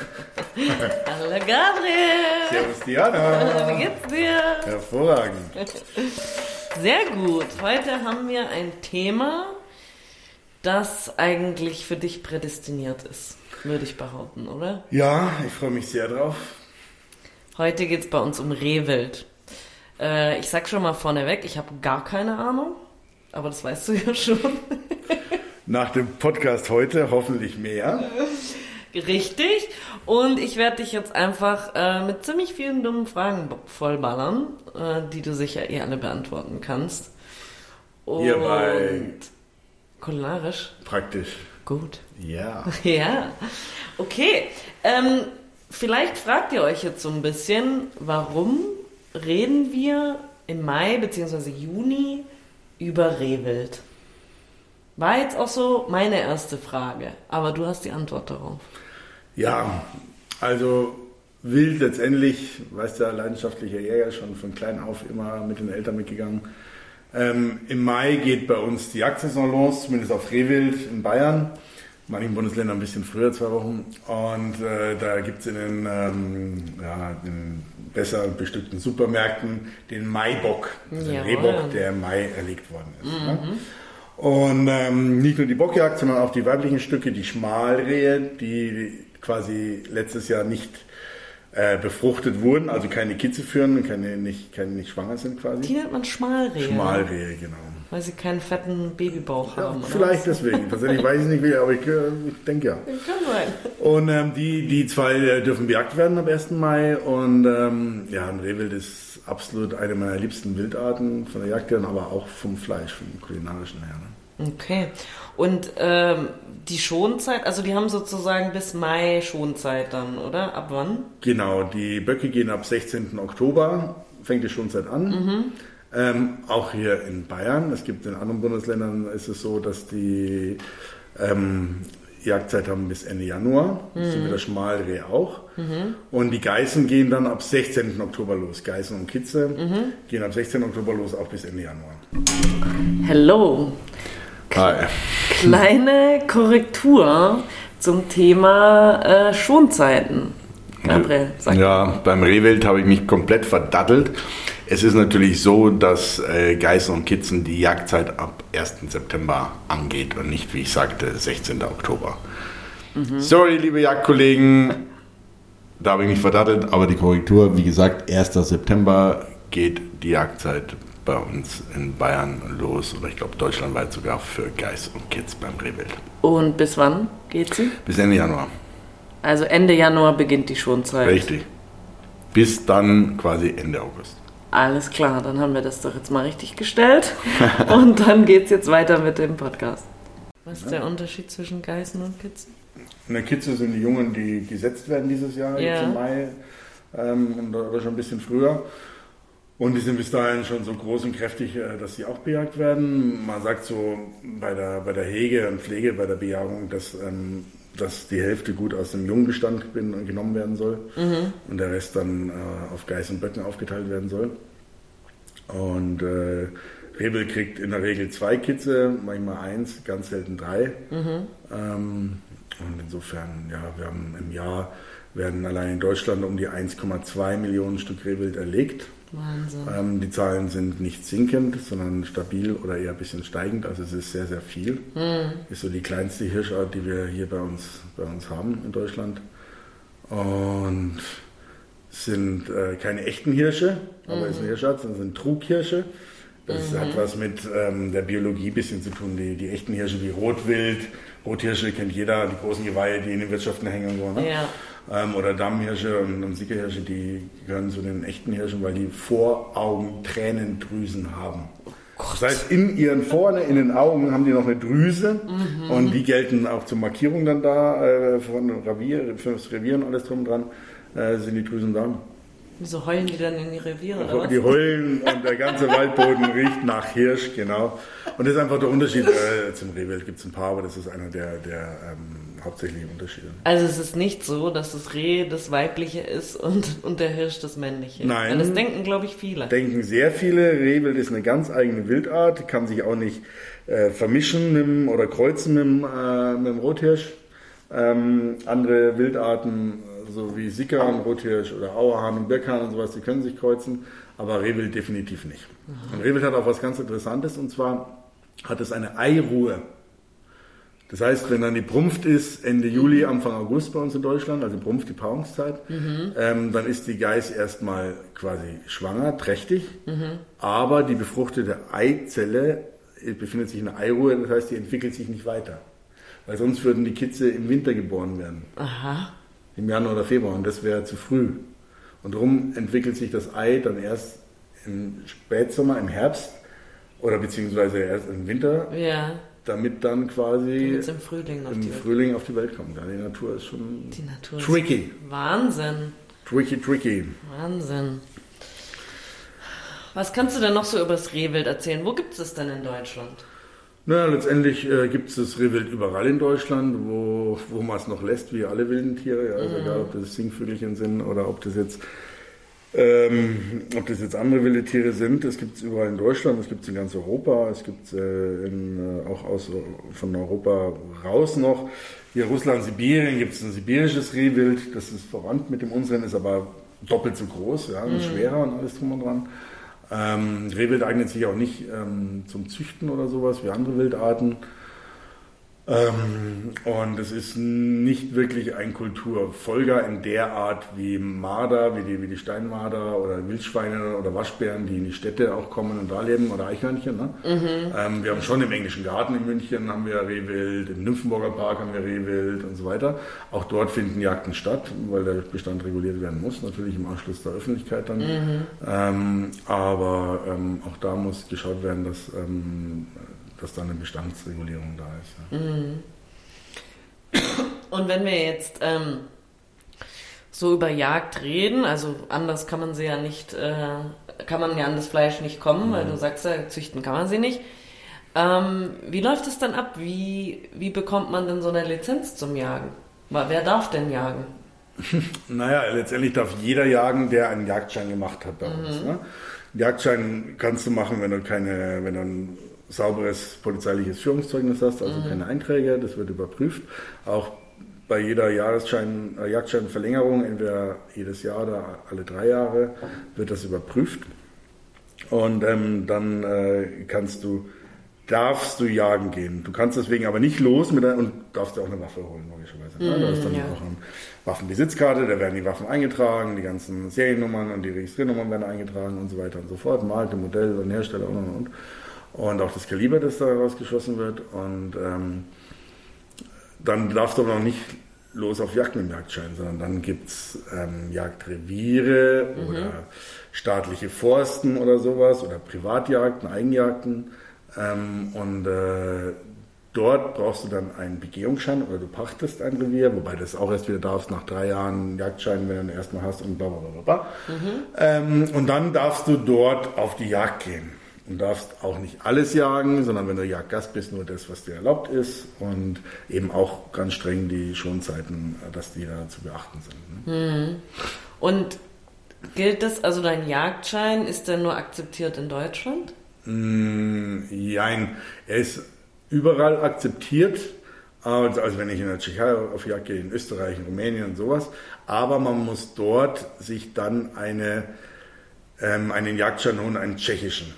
Hallo Gabriel. Servus Diana. Wie geht's dir? Hervorragend. Sehr gut. Heute haben wir ein Thema, das eigentlich für dich prädestiniert ist, würde ich behaupten, oder? Ja, ich freue mich sehr drauf. Heute geht's bei uns um Rehwild. Äh, ich sag schon mal vorneweg, ich habe gar keine Ahnung, aber das weißt du ja schon. Nach dem Podcast heute hoffentlich mehr. Richtig. Und ich werde dich jetzt einfach äh, mit ziemlich vielen dummen Fragen vollballern, äh, die du sicher eh alle beantworten kannst. Und Hierbei kulinarisch? praktisch. Gut. Ja. Ja. Okay. Ähm, vielleicht fragt ihr euch jetzt so ein bisschen, warum reden wir im Mai bzw. Juni über Rehwild? War jetzt auch so meine erste Frage, aber du hast die Antwort darauf. Ja, also wild letztendlich, weißt du, leidenschaftlicher Jäger, schon von klein auf immer mit den Eltern mitgegangen. Ähm, Im Mai geht bei uns die Jagdsaison los, zumindest auf Rehwild in Bayern. In manchen Bundesländern ein bisschen früher, zwei Wochen. Und äh, da gibt es in den, ähm, ja, den besser bestückten Supermärkten den Maibock, also den Jawohl. Rehbock, der im Mai erlegt worden ist. Ne? Und ähm, nicht nur die Bockjagd, sondern auch die weiblichen Stücke, die Schmalrehe, die quasi letztes Jahr nicht äh, befruchtet wurden, also keine Kitze führen und keine nicht, keine nicht schwanger sind quasi. Die nennt man Schmalrehe. Schmalrehe, genau. Weil sie keinen fetten Babybauch Ja, haben. oder vielleicht was? deswegen. Tatsächlich weiß ich nicht wie, aber ich, äh, ich denke ja. Kann sein. Und ähm, die, die zwei äh, dürfen bejagt werden am 1. Mai. Und ähm, ja, ein Rehwild ist absolut eine meiner liebsten Wildarten von der Jagd her, aber auch vom Fleisch, vom kulinarischen her. Ne? Okay. Und ähm, die Schonzeit, also die haben sozusagen bis Mai Schonzeit dann, oder? Ab wann? Genau, die Böcke gehen ab 16. Oktober, fängt die Schonzeit an. Ähm, auch hier in Bayern. Es gibt in anderen Bundesländern ist es so, dass die ähm, Jagdzeit haben bis Ende Januar. Das sind wieder Schmalreh auch. Und die Geißen gehen dann ab 16. Oktober los. Geißen und Kitze gehen ab 16. Oktober los, auch bis Ende Januar. Hello. Hi. Kleine Korrektur zum Thema äh, Schonzeiten. Gabriel, sag Ja, beim Rehwild habe ich mich komplett verdattelt. Es ist natürlich so, dass äh, Geißen und Kitzen die Jagdzeit ab 1. September angeht und nicht, wie ich sagte, 16. Oktober. Sorry, liebe Jagdkollegen, da habe ich mich verdattelt, aber die Korrektur, wie gesagt, 1. September geht die Jagdzeit bei uns in Bayern los oder ich glaube deutschlandweit sogar für Geiß und Kitz beim Rehwild. Und bis wann geht sie? Bis Ende Januar. Also Ende Januar beginnt die Schonzeit. Richtig. Bis dann quasi Ende August. Alles klar, dann haben wir das doch jetzt mal richtig gestellt. Und dann geht's jetzt weiter mit dem Podcast. Was ist der Unterschied zwischen Geißen und Kitzen? In der Kitze sind die Jungen, die gesetzt werden dieses Jahr, Ja. jetzt im Mai ähm, oder schon ein bisschen früher. Und die sind bis dahin schon so groß und kräftig, äh, dass sie auch bejagt werden. Man sagt so bei der, bei der Hege und Pflege, bei der Bejagung, dass, ähm, dass die Hälfte gut aus dem Jungbestand genommen werden soll und der Rest dann äh, auf Geiß und Böcken aufgeteilt werden soll. Und äh, Rebel kriegt in der Regel zwei Kitze, manchmal eins, ganz selten drei. Ähm, und insofern, ja, wir haben im Jahr werden allein in Deutschland um die 1,2 Millionen Stück Rehwild erlegt. Wahnsinn. Ähm, die Zahlen sind nicht sinkend, sondern stabil oder eher ein bisschen steigend. Also es ist sehr, sehr viel. Ist so die kleinste Hirschart, die wir hier bei uns, bei uns haben in Deutschland. Und es sind äh, keine echten Hirsche, aber es ist eine Hirschart, sondern es sind Trughirsche. Das hat was mit ähm, der Biologie ein bisschen zu tun. Die, die echten Hirsche wie Rotwild, Rothirsche kennt jeder, die großen Geweihe, die in den Wirtschaften hängen. So, ne? Ja. Ähm, oder Dammhirsche und, und Sickerhirsche, die gehören zu den echten Hirschen, weil die Voraugen Tränendrüsen haben. Das heißt, in ihren vorne, in den Augen haben die noch eine Drüse und die gelten auch zur Markierung dann da, äh, von Revier, fürs Revier und alles drum dran, äh, sind die Drüsen da. Wieso heulen die dann in die Reviere oder was? Die heulen und der ganze Waldboden riecht nach Hirsch, genau. Und das ist einfach der Unterschied. Äh, zum Rehwild gibt es ein paar, aber das ist einer der, der ähm, hauptsächlichen Unterschiede. Also es ist nicht so, dass das Reh das Weibliche ist und, und der Hirsch das Männliche. Nein. Weil das denken, glaube ich, viele. denken sehr viele. Rehwild ist eine ganz eigene Wildart, kann sich auch nicht äh, vermischen mit dem, oder kreuzen mit dem, äh, mit dem Rothirsch. Ähm, andere Wildarten, so wie Sickern, Rothirsch oder Auerhahn und Birkhahn und sowas, die können sich kreuzen, aber Rehwild definitiv nicht. Und Rehwild hat auch was ganz Interessantes und zwar hat es eine Eiruhe. Das heißt, wenn dann die Brunft ist, Ende Juli, Anfang August bei uns in Deutschland, also Brunft die Paarungszeit, ähm, dann ist die Geiß erstmal quasi schwanger, trächtig, aber die befruchtete Eizelle befindet sich in der Eiruhe, das heißt, die entwickelt sich nicht weiter. Weil sonst würden die Kitze im Winter geboren werden, Aha. Im Januar oder Februar, und das wäre zu früh. Und darum entwickelt sich das Ei dann erst im Spätsommer, im Herbst oder beziehungsweise erst im Winter, Ja. damit dann quasi im Frühling auf im die Welt. Frühling auf die Welt kommt. Ja, die Natur ist schon Natur ist tricky. Wahnsinn. Tricky, tricky. Wahnsinn. Was kannst du denn noch so über das Rehwild erzählen? Wo gibt es das denn in Deutschland? Naja, letztendlich äh, gibt es das Rehwild überall in Deutschland, wo, wo man es noch lässt, wie alle wilden Tiere. Also egal, ob das Singvögelchen sind oder ob das jetzt ähm, ob das jetzt andere wilde Tiere sind. Es gibt es überall in Deutschland, es gibt es in ganz Europa, es gibt es äh, äh, auch aus, von Europa raus noch. Hier Russland, Sibirien gibt es ein sibirisches Rehwild, das ist verwandt mit dem unseren, ist aber doppelt so groß, ja, und schwerer und alles drum und dran. Ähm, Rehwild eignet sich auch nicht ähm, zum Züchten oder sowas wie andere Wildarten. Ähm, und es ist nicht wirklich ein Kulturfolger in der Art wie Marder, wie die, wie die Steinmarder oder Wildschweine oder Waschbären, die in die Städte auch kommen und da leben oder Eichhörnchen. Ne? Ähm, wir haben schon im englischen Garten in München haben wir Rehwild, im Nymphenburger Park haben wir Rehwild und so weiter. Auch dort finden Jagden statt, weil der Bestand reguliert werden muss, natürlich im Anschluss der Öffentlichkeit dann. Ähm, aber ähm, auch da muss geschaut werden, dass, ähm, dass da eine Bestandsregulierung da ist. Ja. Und wenn wir jetzt ähm, so über Jagd reden, also anders kann man sie ja nicht, äh, kann man ja an das Fleisch nicht kommen, weil du sagst ja, züchten kann man sie nicht. Ähm, wie läuft es dann ab? Wie, wie bekommt man denn so eine Lizenz zum Jagen? Wer darf denn jagen? Naja, letztendlich darf jeder jagen, der einen Jagdschein gemacht hat bei uns. Ne? Einen Jagdschein kannst du machen, wenn du keine, wenn du ein sauberes polizeiliches Führungszeugnis hast, also keine Einträge, das wird überprüft. Auch bei jeder Jahresschein, äh, Jagdscheinverlängerung, entweder jedes Jahr oder alle drei Jahre, wird das überprüft. Und ähm, dann äh, kannst du, darfst du jagen gehen. Du kannst deswegen aber nicht los mit der, und darfst dir auch eine Waffe holen, logischerweise. ne? Da ist dann ja. auch eine Waffenbesitzkarte, da werden die Waffen eingetragen, die ganzen Seriennummern und die Registriernummern werden eingetragen und so weiter und so fort. Marke, Modell und Hersteller und und und. Und auch das Kaliber, das daraus geschossen wird. Und ähm, dann darfst du aber noch nicht los auf Jagd mit Jagdschein, sondern dann gibt es ähm, Jagdreviere oder staatliche Forsten oder sowas oder Privatjagden, Eigenjagden. Ähm, und äh, dort brauchst du dann einen Begehungsschein oder du pachtest ein Revier, wobei das auch erst wieder darfst nach drei Jahren Jagdschein, wenn du den erstmal hast und bla bla bla bla. Ähm, und dann darfst du dort auf die Jagd gehen. Und darfst auch nicht alles jagen, sondern wenn du Jagdgast bist, nur das, was dir erlaubt ist. Und eben auch ganz streng die Schonzeiten, dass die da zu beachten sind. Ne? Und gilt das, also dein Jagdschein, ist der nur akzeptiert in Deutschland? Mm, Jein, er ist überall akzeptiert. Also also wenn ich in der Tschechei auf Jagd gehe, in Österreich, in Rumänien und sowas. Aber man muss dort sich dann eine, ähm, einen Jagdschein holen, einen tschechischen.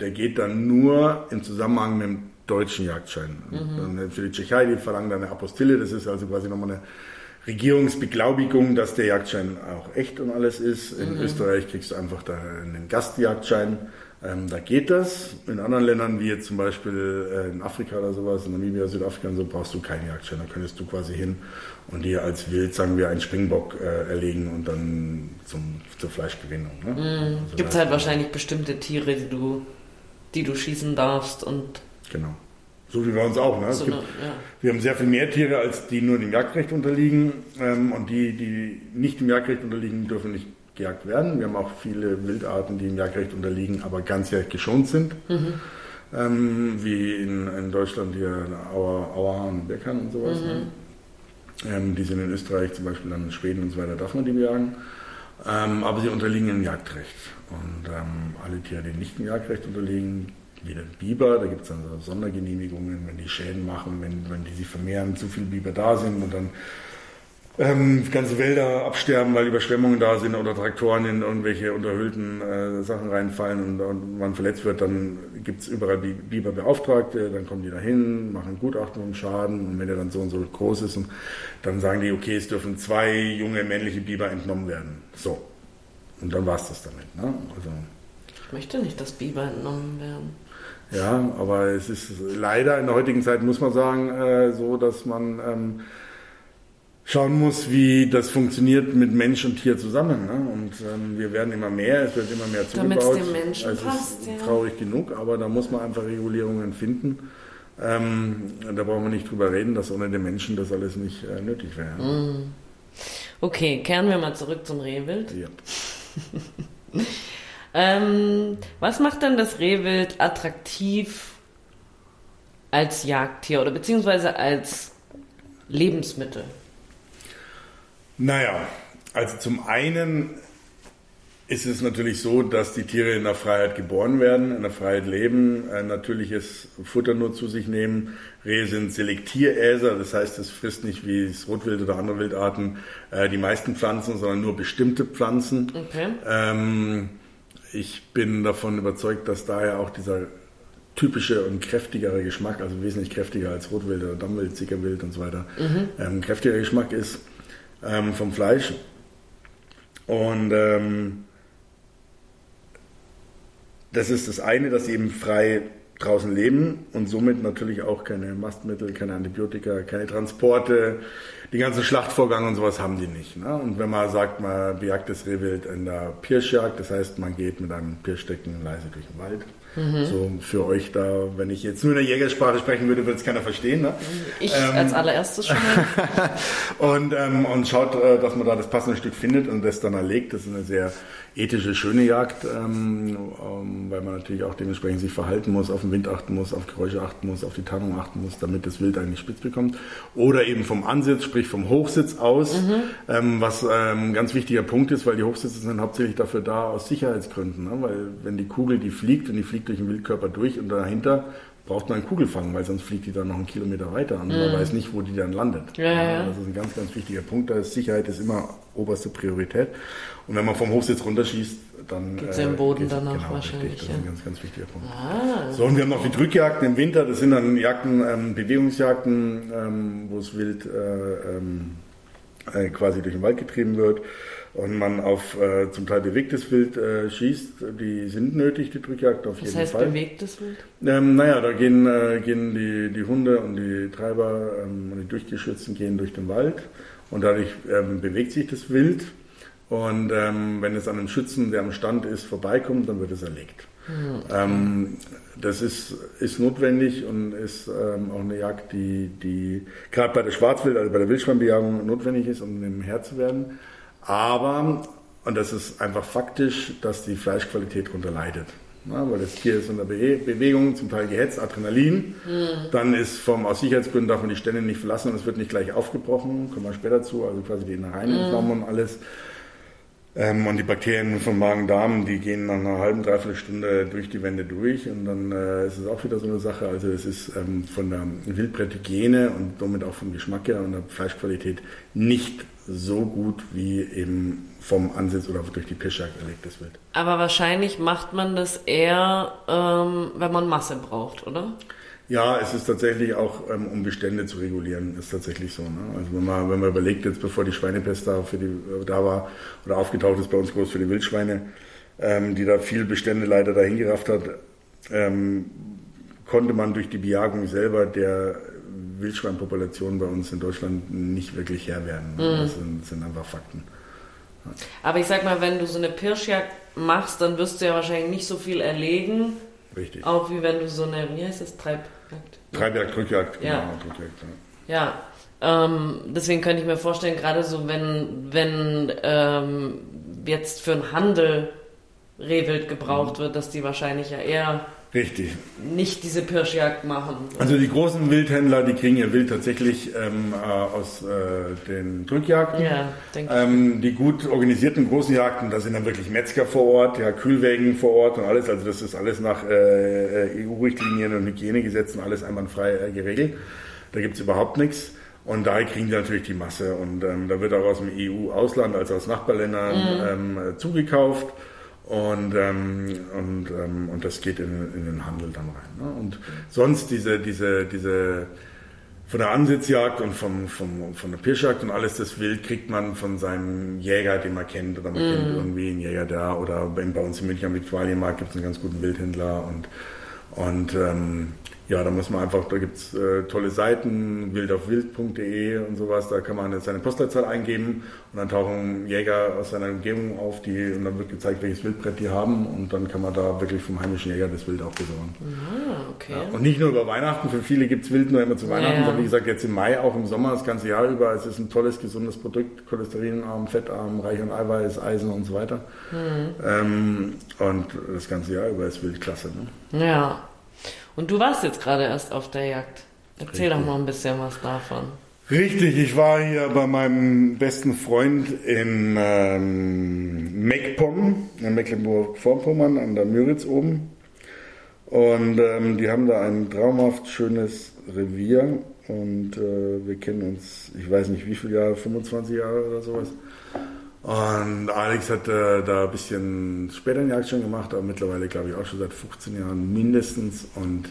Der geht dann nur im Zusammenhang mit dem deutschen Jagdschein. Dann für die Tschechei, die verlangen dann eine Apostille, das ist also quasi nochmal eine Regierungsbeglaubigung, dass der Jagdschein auch echt und alles ist. In Österreich kriegst du einfach da einen Gastjagdschein. Ähm, da geht das. In anderen Ländern, wie jetzt zum Beispiel äh, in Afrika oder sowas, in Namibia, Südafrika und so, brauchst du keinen Jagdschein. Da könntest du quasi hin und dir als Wild, sagen wir, einen Springbock äh, erlegen und dann zum, zur Fleischgewinnung. Ne? Also Gibt es halt wahrscheinlich bestimmte Tiere, die du, die du schießen darfst und Genau. So wie bei uns auch. Ne? So gibt, eine, ja. Wir haben sehr viel mehr Tiere, als die nur dem Jagdrecht unterliegen. Ähm, und die, die nicht dem Jagdrecht unterliegen, dürfen nicht gejagt werden. Wir haben auch viele Wildarten, die dem Jagdrecht unterliegen, aber ganzjährig geschont sind. Ähm, wie in, in Deutschland hier Auer, Auerhahn, Berghahn und sowas. Ne? Ähm, die sind in Österreich, zum Beispiel dann in Schweden und so weiter, darf man die jagen. Ähm, aber sie unterliegen dem Jagdrecht. Und ähm, alle Tiere, die nicht dem Jagdrecht unterliegen, wieder Biber, da gibt es dann so Sondergenehmigungen, wenn die Schäden machen, wenn, wenn die sich vermehren, zu viele Biber da sind und dann ähm, ganze Wälder absterben, weil Überschwemmungen da sind oder Traktoren in irgendwelche unterhöhlten äh, Sachen reinfallen und, und, man verletzt wird, dann gibt es überall Biberbeauftragte, dann kommen die da hin, machen Gutachten vom Schaden und wenn der dann so und so groß ist, und dann sagen die, okay, es dürfen zwei junge männliche Biber entnommen werden. So. Und dann war es das damit. Ne? Also, ich möchte nicht, dass Biber entnommen werden. Ja, aber es ist leider in der heutigen Zeit, muss man sagen, äh, so, dass man ähm, schauen muss, wie das funktioniert mit Mensch und Tier zusammen. Ne? Und ähm, wir werden immer mehr, es wird immer mehr zugebaut. Damit es dem Menschen also passt, ist traurig genug, aber da muss man einfach Regulierungen finden. Ähm, da brauchen wir nicht drüber reden, dass ohne den Menschen das alles nicht äh, nötig wäre. Mm. Okay, kehren wir mal zurück zum Rehwild. Ja. ähm, was macht denn das Rehwild attraktiv als Jagdtier oder beziehungsweise als Lebensmittel? Naja, also zum einen ist es natürlich so, dass die Tiere in der Freiheit geboren werden, in der Freiheit leben, ein natürliches Futter nur zu sich nehmen. Rehe sind Selektieräser, das heißt, es frisst nicht wie das Rotwild oder andere Wildarten äh, die meisten Pflanzen, sondern nur bestimmte Pflanzen. Okay. Ähm, ich bin davon überzeugt, dass daher auch dieser typische und kräftigere Geschmack, also wesentlich kräftiger als Rotwild oder Dammwild, Zickerwild und so weiter, mhm. ähm, kräftiger Geschmack ist ähm, vom Fleisch. Und ähm, das ist das eine, dass sie eben frei draußen leben und somit natürlich auch keine Mastmittel, keine Antibiotika, keine Transporte, die ganzen Schlachtvorgang und sowas haben die nicht. Ne? Und wenn man sagt, man bejagt das Rehwild in der Pirschjagd, das heißt, man geht mit einem Pirschstecken leise durch den Wald, Mhm. So für euch da, wenn ich jetzt nur in der Jägersprache sprechen würde, würde es keiner verstehen. Ne? Ich ähm, als allererstes schon. und, ähm, und schaut, äh, dass man da das passende Stück findet und das dann erlegt. Das ist eine sehr ethische, schöne Jagd, ähm, ähm, weil man natürlich auch dementsprechend sich verhalten muss, auf den Wind achten muss, auf Geräusche achten muss, auf die Tarnung achten muss, damit das Wild eigentlich spitz bekommt. Oder eben vom Ansitz, sprich vom Hochsitz aus, mhm. ähm, was ähm, ein ganz wichtiger Punkt ist, weil die Hochsitze sind hauptsächlich dafür da aus Sicherheitsgründen. Ne? Weil wenn die Kugel, die fliegt und die fliegt durch den Wildkörper durch und dahinter braucht man einen Kugelfang, weil sonst fliegt die dann noch einen Kilometer weiter und mhm. man weiß nicht, wo die dann landet. Ja, ja. Das ist ein ganz, ganz wichtiger Punkt. Da ist Sicherheit ist immer oberste Priorität. Und wenn man vom Hochsitz runterschießt, dann geht es äh, im Boden danach genau, wahrscheinlich. Richtig, das ist ein ganz, ganz wichtiger Punkt. Ah, so, und wir haben noch die Drückjagden im Winter. Das sind dann Jagden, ähm, Bewegungsjagden, ähm, wo es wild äh, ähm, äh, quasi durch den Wald getrieben wird und man auf äh, zum Teil bewegtes Wild äh, schießt. Die sind nötig, die Drückjagd auf Was jeden heißt Fall. bewegtes Wild? Ähm, naja, da gehen, äh, gehen die, die Hunde und die Treiber ähm, und die Durchgeschützten gehen durch den Wald und dadurch ähm, bewegt sich das Wild. Und ähm, wenn es an einem Schützen, der am Stand ist, vorbeikommt, dann wird es erlegt. Hm, ähm, das ist, ist notwendig und ist ähm, auch eine Jagd, die, die gerade bei der Schwarzwild, also bei der Wildschweinbejagung notwendig ist, um dem Herr zu werden. Aber, und das ist einfach faktisch, dass die Fleischqualität darunter leidet. Ja, weil das Tier ist unter Be Bewegung, zum Teil gehetzt, Adrenalin. Mhm. Dann ist vom, aus Sicherheitsgründen darf man die Stände nicht verlassen und es wird nicht gleich aufgebrochen, kommen wir später zu, also quasi die Innereien mhm. und alles. Ähm, und die Bakterien vom Magen-Darm, die gehen nach einer halben, dreiviertel Stunde durch die Wände durch und dann äh, ist es auch wieder so eine Sache. Also es ist ähm, von der Wildbretthygiene und somit auch vom Geschmack her und der Fleischqualität nicht so gut wie eben vom Ansitz oder durch die Pischjagd erlegtes Wild. Aber wahrscheinlich macht man das eher, ähm, wenn man Masse braucht, oder? Ja, es ist tatsächlich auch, ähm, um Bestände zu regulieren, ist tatsächlich so. Ne? Also wenn man, wenn man überlegt, jetzt bevor die Schweinepest da, für die, äh, da war oder aufgetaucht ist bei uns groß für die Wildschweine, ähm, die da viel Bestände leider dahin gerafft hat, ähm, konnte man durch die Bejagung selber der Wildschweinpopulation bei uns in Deutschland nicht wirklich Herr werden. Ne? Mhm. Das sind, sind, einfach Fakten. Ja. Aber ich sag mal, wenn du so eine Pirschjagd machst, dann wirst du ja wahrscheinlich nicht so viel erlegen Richtig. Auch wie wenn du so eine, wie heißt das, Treibjagd? Treibjagd, Drückjagd, genau. Ja. Drückjagd, ja. ja. Ähm, deswegen könnte ich mir vorstellen, gerade so, wenn, wenn ähm, jetzt für einen Handel Rehwild gebraucht mhm. wird, dass die wahrscheinlich ja eher Richtig. nicht diese Pirschjagd machen. Also die großen Wildhändler, die kriegen ihr Wild tatsächlich ähm, äh, aus äh, den Drückjagden. Ja, denke ich. Ähm, die gut organisierten großen Jagden, da sind dann wirklich Metzger vor Ort, ja, Kühlwägen vor Ort und alles. Also das ist alles nach äh, EU-Richtlinien und Hygienegesetzen alles einwandfrei äh, geregelt. Da gibt's überhaupt nichts. Und daher kriegen die natürlich die Masse. Und ähm, da wird auch aus dem EU-Ausland, also aus Nachbarländern, ähm, äh, zugekauft. Und, ähm, und, ähm, und das geht in, in den Handel dann rein. Ne? Und sonst diese, diese, diese von der Ansitzjagd und vom, vom, von der Pirschjagd und alles das Wild kriegt man von seinem Jäger, den man kennt, oder man kennt irgendwie einen Jäger da, oder bei bei uns in München am Viktualienmarkt gibt es einen ganz guten Wildhändler und, und ähm, ja, da muss man einfach, da gibt's äh, tolle Seiten, wildaufwild.de und sowas, da kann man jetzt seine Postleitzahl eingeben und dann tauchen Jäger aus seiner Umgebung auf, die, und dann wird gezeigt, welches Wildbrett die haben und dann kann man da wirklich vom heimischen Jäger das Wild auch besorgen. Ah, okay. Ja, und nicht nur über Weihnachten, für viele gibt's Wild nur immer zu Weihnachten, Ja. sondern wie gesagt jetzt im Mai, auch im Sommer, das ganze Jahr über. Es ist ein tolles, gesundes Produkt, cholesterinarm, fettarm, reich an Eiweiß, Eisen und so weiter. Mhm. Ähm, und das ganze Jahr über ist Wild klasse. Ne? Ja. Und du warst jetzt gerade erst auf der Jagd. Erzähl Richtig. doch mal ein bisschen was davon. Richtig, ich war hier bei meinem besten Freund in ähm, Meckpomm, in Mecklenburg-Vorpommern, an der Müritz oben. Und ähm, die haben da ein traumhaft schönes Revier und äh, wir kennen uns, ich weiß nicht wie viele Jahre, 25 Jahre oder sowas. Und Alex hat äh, da ein bisschen später eine schon gemacht, aber mittlerweile glaube ich auch schon seit 15 Jahren mindestens. Und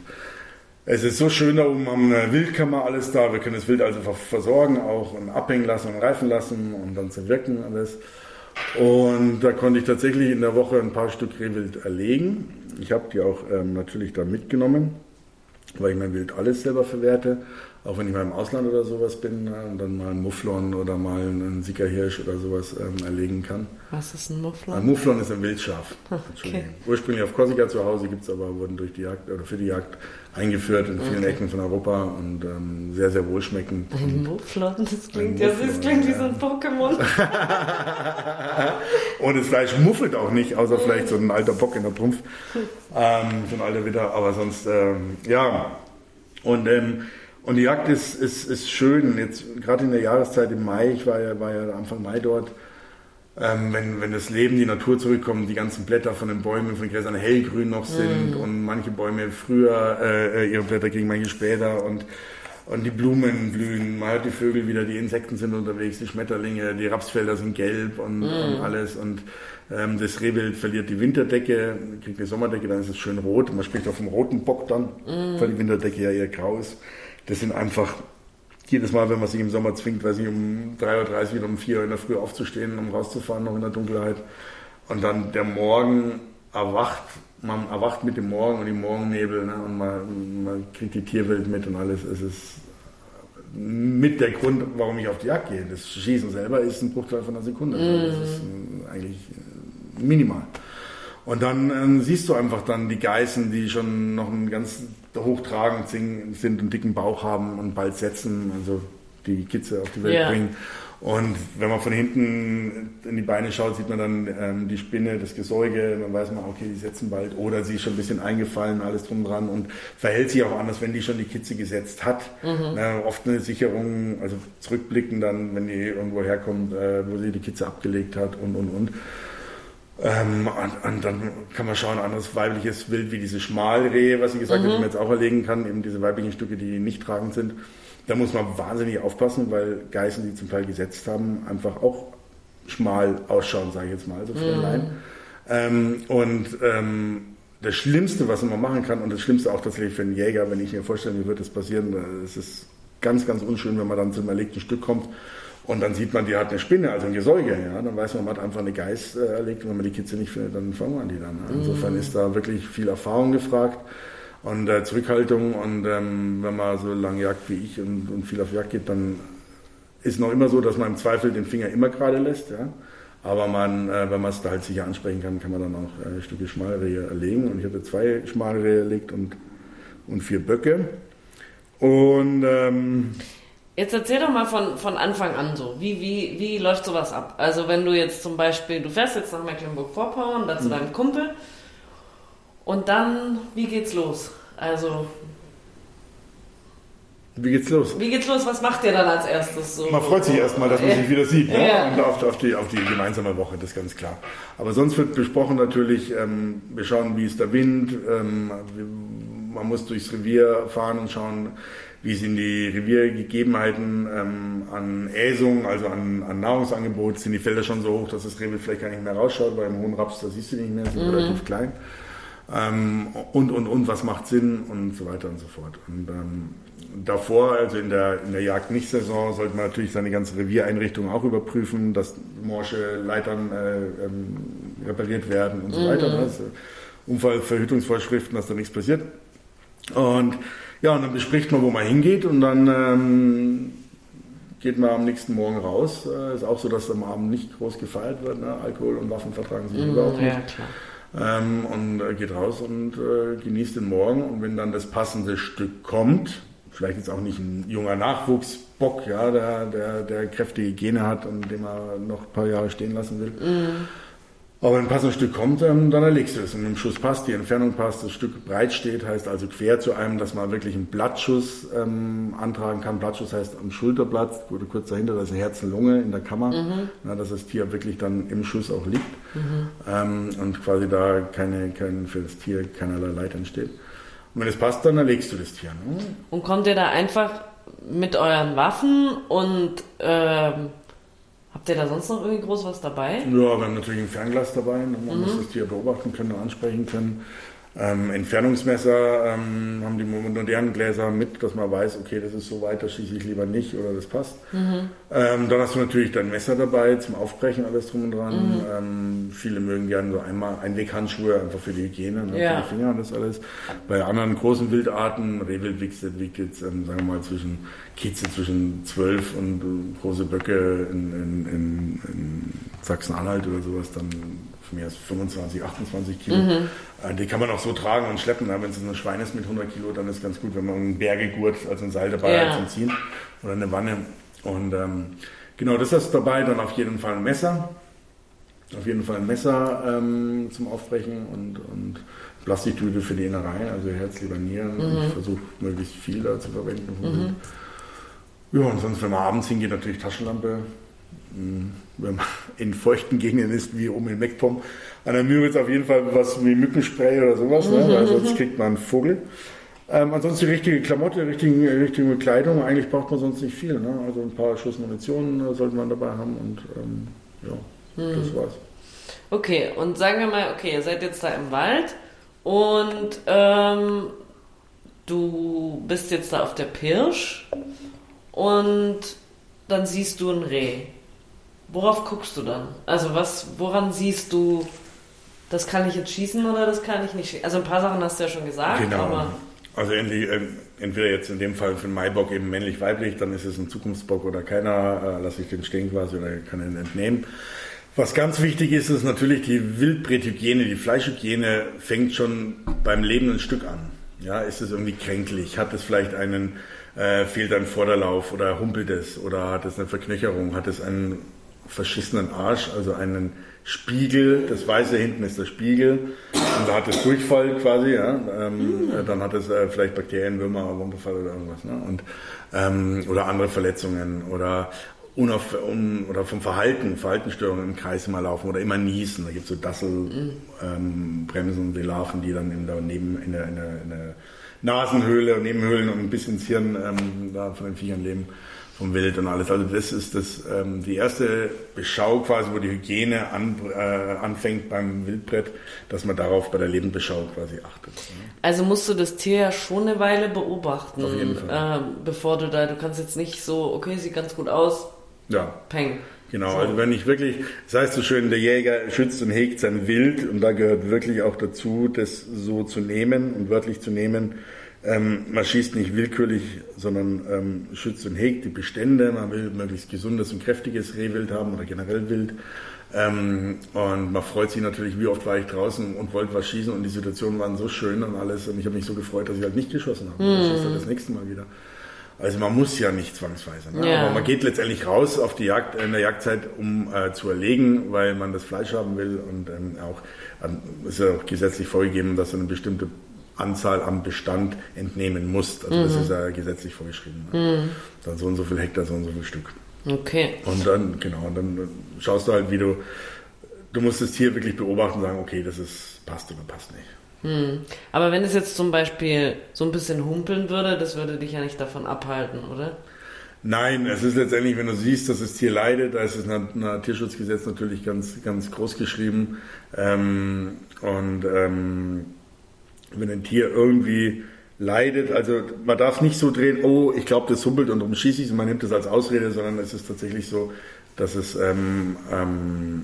es ist so schön da oben am äh, Wildkammer alles da. Wir können das Wild also ver- versorgen, auch und abhängen lassen und reifen lassen und dann zerwirken alles. Und da konnte ich tatsächlich in der Woche ein paar Stück Rehwild erlegen. Ich habe die auch ähm, natürlich da mitgenommen, weil ich mein Wild alles selber verwerte. Auch wenn ich mal im Ausland oder sowas bin äh, und dann mal einen Mufflon oder mal einen Sickerhirsch oder sowas ähm, erlegen kann. Was ist ein Ein Mufflon? Mufflon ist ein Wildschaf. Okay. Ursprünglich auf Korsika zu Hause, gibt es aber, wurden durch die Jagd oder für die Jagd eingeführt in vielen Ecken von Europa und ähm, sehr, sehr wohlschmeckend. Ein Mufflon? Das klingt Ein ja Mufflon, klingt wie ja. so ein Pokémon. Und das Fleisch muffelt auch nicht, außer vielleicht so ein alter Bock in der Trumpf, ähm, so ein alter Witter, aber sonst, ähm, ja. Und, ähm, und die Jagd ist, ist, ist schön, jetzt gerade in der Jahreszeit im Mai, ich war ja, war ja Anfang Mai dort, ähm, wenn, wenn das Leben, die Natur zurückkommt, die ganzen Blätter von den Bäumen, von den Gräsern hellgrün noch sind und manche Bäume früher äh, äh, ihre Blätter kriegen, manche später und, und die Blumen blühen, man hört die Vögel wieder, die Insekten sind unterwegs, die Schmetterlinge, die Rapsfelder sind gelb und, und alles. Und ähm, das Rehwild verliert die Winterdecke, kriegt eine Sommerdecke, dann ist es schön rot, man spricht auch vom roten Bock dann, weil die Winterdecke ja eher grau ist. Das sind einfach jedes Mal, wenn man sich im Sommer zwingt, weiß ich, um 3.30 Uhr oder um 4 Uhr in der Früh aufzustehen, um rauszufahren, noch in der Dunkelheit. Und dann der Morgen erwacht, man erwacht mit dem Morgen und dem Morgennebel ne, und man, man kriegt die Tierwelt mit und alles. Es ist mit der Grund, warum ich auf die Jagd gehe. Das Schießen selber ist ein Bruchteil von einer Sekunde. Das ist äh, eigentlich äh, minimal. Und dann ähm, siehst du einfach dann die Geißen, die schon noch ein ganz hochtragend sind, einen dicken Bauch haben und bald setzen, also die Kitze auf die Welt Ja. bringen. Und wenn man von hinten in die Beine schaut, sieht man dann ähm, die Spinne, das Gesäuge, dann weiß man, okay, die setzen bald. Oder sie ist schon ein bisschen eingefallen, alles drum dran und verhält sich auch anders, wenn die schon die Kitze gesetzt hat. Na, oft eine Sicherung, also zurückblicken dann, wenn die irgendwo herkommt, äh, wo sie die Kitze abgelegt hat und, und, und. Ähm, und, und dann kann man schauen, anderes weibliches Wild wie diese Schmalrehe, was ich gesagt habe, die man jetzt auch erlegen kann, eben diese weiblichen Stücke, die nicht tragend sind. Da muss man wahnsinnig aufpassen, weil Geißen, die zum Teil gesetzt haben, einfach auch schmal ausschauen, sage ich jetzt mal, so für den Laien. Ähm, und ähm, das Schlimmste, was man machen kann, und das Schlimmste auch tatsächlich für einen Jäger, wenn ich mir vorstelle, wie wird das passieren, äh, es ist ganz, ganz unschön, wenn man dann zum erlegten Stück kommt und dann sieht man, die hat eine Spinne, also ein Gesäuge, ja, dann weiß man, man hat einfach eine Geiß äh, erlegt und wenn man die Kitze nicht findet, dann fangen wir an die dann. Ne? Insofern ist da wirklich viel Erfahrung gefragt und äh, Zurückhaltung und ähm, wenn man so lange jagt wie ich und, und viel auf Jagd geht, dann ist noch immer so, dass man im Zweifel den Finger immer gerade lässt, ja. Aber man, äh, wenn man es da halt sicher ansprechen kann, kann man dann auch äh, Stücke Schmalrehe erlegen. Und ich hatte zwei Schmalrehe erlegt und, und vier Böcke. Und ähm, Jetzt erzähl doch mal von, von Anfang an so. Wie, wie, wie läuft sowas ab? Also wenn du jetzt zum Beispiel, du fährst jetzt nach Mecklenburg-Vorpommern, da zu deinem Kumpel Und dann, wie geht's los? Also, Wie geht's los? wie geht's los? Was macht ihr dann als erstes so? Man freut sich erstmal, dass man Ja. sich wieder sieht ne? Ja. und auf, auf, die, auf die gemeinsame Woche, das ist ganz klar. Aber sonst wird besprochen natürlich, ähm, wir schauen, wie ist der Wind, ähm, man muss durchs Revier fahren und schauen, wie sind die Reviergegebenheiten ähm, an Äsung, also an, an Nahrungsangebot, sind die Felder schon so hoch, dass das Rehwild vielleicht gar nicht mehr rausschaut, weil im hohen Raps, da siehst du nicht mehr, sind relativ klein. Ähm, und, und, und, was macht Sinn und so weiter und so fort. Und ähm, davor, also in der, in der Jagd-Nicht-Saison, sollte man natürlich seine ganze Reviereinrichtung auch überprüfen, dass morsche Leitern äh, ähm, repariert werden und so weiter. Ne? Also Unfallverhütungsvorschriften, dass da nichts passiert. Und ja, und dann bespricht man, wo man hingeht und dann ähm, geht man am nächsten Morgen raus. Äh, ist auch so, dass am Abend nicht groß gefeiert wird. Ne? Alkohol und Waffen vertragen sich überhaupt Mhm, nicht. ja, klar. Ähm, und äh, geht raus und äh, genießt den Morgen. Und wenn dann das passende Stück kommt, vielleicht jetzt auch nicht ein junger Nachwuchsbock, ja, der, der, der kräftige Gene hat und den man noch ein paar Jahre stehen lassen will. Aber wenn ein passendes Stück kommt, ähm, dann erlegst du es. Und im Schuss passt, die Entfernung passt, das Stück breit steht, heißt also quer zu einem, dass man wirklich einen Blattschuss ähm, antragen kann. Blattschuss heißt am Schulterblatt oder kurz dahinter, da ist eine Herz-Lunge in der Kammer, na, dass das Tier wirklich dann im Schuss auch liegt ähm, und quasi da keine, kein, für das Tier keinerlei Leid entsteht. Und wenn es passt, dann erlegst du das Tier. Ne? Und kommt ihr da einfach mit euren Waffen und ähm, habt ihr da sonst noch irgendwie groß was dabei? Ja, wir haben natürlich ein Fernglas dabei, ne? man muss das Tier beobachten können und ansprechen können. Ähm, Entfernungsmesser ähm, haben die modernen Gläser mit, dass man weiß, okay, das ist so weit, da schieße ich lieber nicht oder das passt. Ähm, dann hast du natürlich dein Messer dabei zum Aufbrechen, alles drum und dran. Ähm, viele mögen gerne so einmal Einweghandschuhe, einfach für die Hygiene, ne, Ja. für die Finger und das alles. Bei anderen großen Wildarten, Rehwild wiegt, jetzt, ähm, sagen wir mal, zwischen Kitze zwischen 12 und äh, große Böcke in, in, in, in Sachsen-Anhalt oder sowas, dann von mir aus 25, 28 Kilo. Äh, die kann man auch so tragen und schleppen. ne? Wenn es ein Schwein ist mit 100 Kilo, dann ist ganz gut, wenn man einen Bergegurt, also ein Seil dabei Ja. hat zum Ziehen oder eine Wanne. Und ähm, genau, das hast du dabei. Dann auf jeden Fall ein Messer. Auf jeden Fall ein Messer ähm, zum Aufbrechen und, und Plastiktüte für die Innereien, also Herz, Leber, Nieren. Ich versuche möglichst viel da zu verwenden. Wild. Ja, und sonst, wenn man abends hingeht, natürlich Taschenlampe. Hm, Wenn man in feuchten Gegenden ist, wie oben in Meckpom, an der Müritz auf jeden Fall was wie Mückenspray oder sowas, ne? weil sonst kriegt man einen Vogel. Ähm, ansonsten die richtige Klamotte, richtige, richtige Kleidung, eigentlich braucht man sonst nicht viel. Ne? Also ein paar Schuss Munition äh, sollte man dabei haben und ähm, ja, das war's. Okay, und sagen wir mal, okay, ihr seid jetzt da im Wald und ähm, du bist jetzt da auf der Pirsch und dann siehst du ein Reh. Worauf guckst du dann? Also was, woran siehst du, das kann ich jetzt schießen oder das kann ich nicht schießen? Also ein paar Sachen hast du ja schon gesagt, Genau. aber Also endlich, ähm, entweder jetzt in dem Fall für den Maibock eben männlich-weiblich, dann ist es ein Zukunftsbock oder keiner, äh, lasse ich den stehen quasi oder kann ihn entnehmen. Was ganz wichtig ist, ist natürlich die Wildbrethygiene, die Fleischhygiene fängt schon beim lebenden Stück an. Ja, ist es irgendwie kränklich? Hat es vielleicht einen, äh, fehlt ein Vorderlauf oder humpelt es oder hat es eine Verknöcherung? Hat es einen verschissenen Arsch, also einen Spiegel, das Weiße hinten ist der Spiegel und da hat es Durchfall quasi, ja, ähm, äh, dann hat es äh, vielleicht Bakterien, Würmer, Wurmbefall oder irgendwas, ne? und, ähm, oder andere Verletzungen oder unauf, un, oder vom Verhalten, Verhaltensstörungen im Kreis immer laufen oder immer niesen, da gibt es so Dassel, ähm, Bremsen, Velarven, die dann in der, neben, in der, in der, in der Nasenhöhle und Nebenhöhlen und bis ins Hirn ähm, da von den Viechern leben vom Wild und alles. Also das ist das, ähm, die erste Beschau quasi, wo die Hygiene an, äh, anfängt beim Wildbrett, dass man darauf bei der Lebendbeschau quasi achtet. ne? also musst du das Tier ja schon eine Weile beobachten, Auf jeden Fall. ähm, bevor du da, du kannst jetzt nicht so, okay, sieht ganz gut aus, Ja, peng. Genau, So. also wenn ich wirklich, das heißt so schön, der Jäger schützt und hegt sein Wild und da gehört wirklich auch dazu, das so zu nehmen und wörtlich zu nehmen. Ähm, man schießt nicht willkürlich, sondern ähm, schützt und hegt die Bestände. Man will möglichst gesundes und kräftiges Rehwild haben oder generell Wild. Ähm, und man freut sich natürlich, wie oft war ich draußen und wollte was schießen und die Situationen waren so schön und alles und ich habe mich so gefreut, dass ich halt nicht geschossen habe. Ich schieße halt das nächste Mal wieder. Also man muss ja nicht zwangsweise. Ne? Ja. Aber man geht letztendlich raus auf die Jagd in der Jagdzeit, um äh, zu erlegen, weil man das Fleisch haben will und ähm, auch ähm, ist ja auch gesetzlich vorgegeben, dass eine bestimmte Anzahl am Bestand entnehmen musst. Also das ist ja gesetzlich vorgeschrieben. Ne? Dann so und so viel Hektar, so und so viel Stück. Okay. Und dann, genau, und dann schaust du halt, wie du, du musst das Tier wirklich beobachten und sagen, okay, das ist, passt oder passt nicht. Hm. Aber wenn es jetzt zum Beispiel so ein bisschen humpeln würde, das würde dich ja nicht davon abhalten, oder? Nein, es ist letztendlich, wenn du siehst, dass das Tier leidet, da ist es nach, nach Tierschutzgesetz natürlich ganz, ganz groß geschrieben. Ähm, und ähm, wenn ein Tier irgendwie leidet, also man darf nicht so drehen, oh, ich glaube, das humpelt und darum schieße ich es, man nimmt das als Ausrede, sondern es ist tatsächlich so, dass es, ähm, ähm,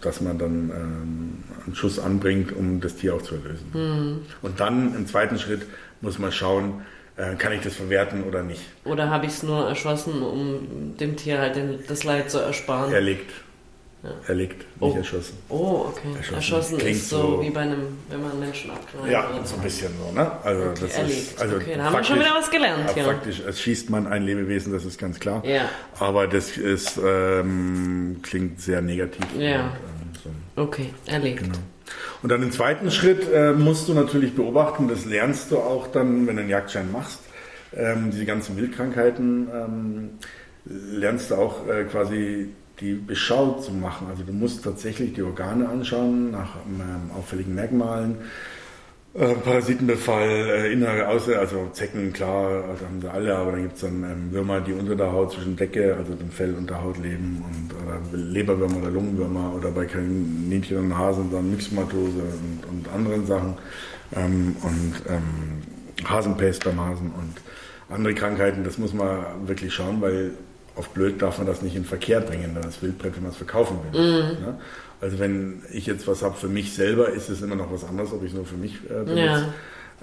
dass man dann ähm, einen Schuss anbringt, um das Tier auch zu erlösen. Und dann im zweiten Schritt muss man schauen, äh, kann ich das verwerten oder nicht. Oder habe ich es nur erschossen, um dem Tier halt den, das Leid zu ersparen? Erlegt. Ja. Erlegt, Oh. nicht erschossen. Oh, okay. Erschossen. Erschossen, Klingt ist so, so- wie bei einem, wenn man Menschen abknallt. Ja, oder so ein bisschen so, ne? Also Okay, das erlegt. ist, also Okay, da haben wir schon wieder was gelernt, Ja, ja. Faktisch, es schießt man ein Lebewesen, das ist ganz klar. Ja. Aber das ist, ähm, klingt sehr negativ. Ja. Und, ähm, so. Okay, erlegt. Genau. Und dann im zweiten Schritt äh, musst du natürlich beobachten, das lernst du auch dann, wenn du einen Jagdschein machst, ähm, diese ganzen Wildkrankheiten ähm, lernst du auch äh, quasi die Beschau zu machen. Also du musst tatsächlich die Organe anschauen nach ähm, auffälligen Merkmalen. Äh, Parasitenbefall, äh, innere, außer, also Zecken, klar, also haben sie alle, aber dann gibt es dann ähm, Würmer, die unter der Haut zwischen Decke, also dem Fell und der Haut leben, und, oder Leberwürmer oder Lungenwürmer oder bei Kaninchen und Hasen dann Myxomatose und, und anderen Sachen ähm, und ähm, Hasenpest beim Hasen und andere Krankheiten, das muss man wirklich schauen, weil auf blöd darf man das nicht in Verkehr bringen, dann das Wildbrett, wenn man es verkaufen will. Ne? Also wenn ich jetzt was habe für mich selber, ist es immer noch was anderes, ob ich es nur für mich äh, benutze. Ja.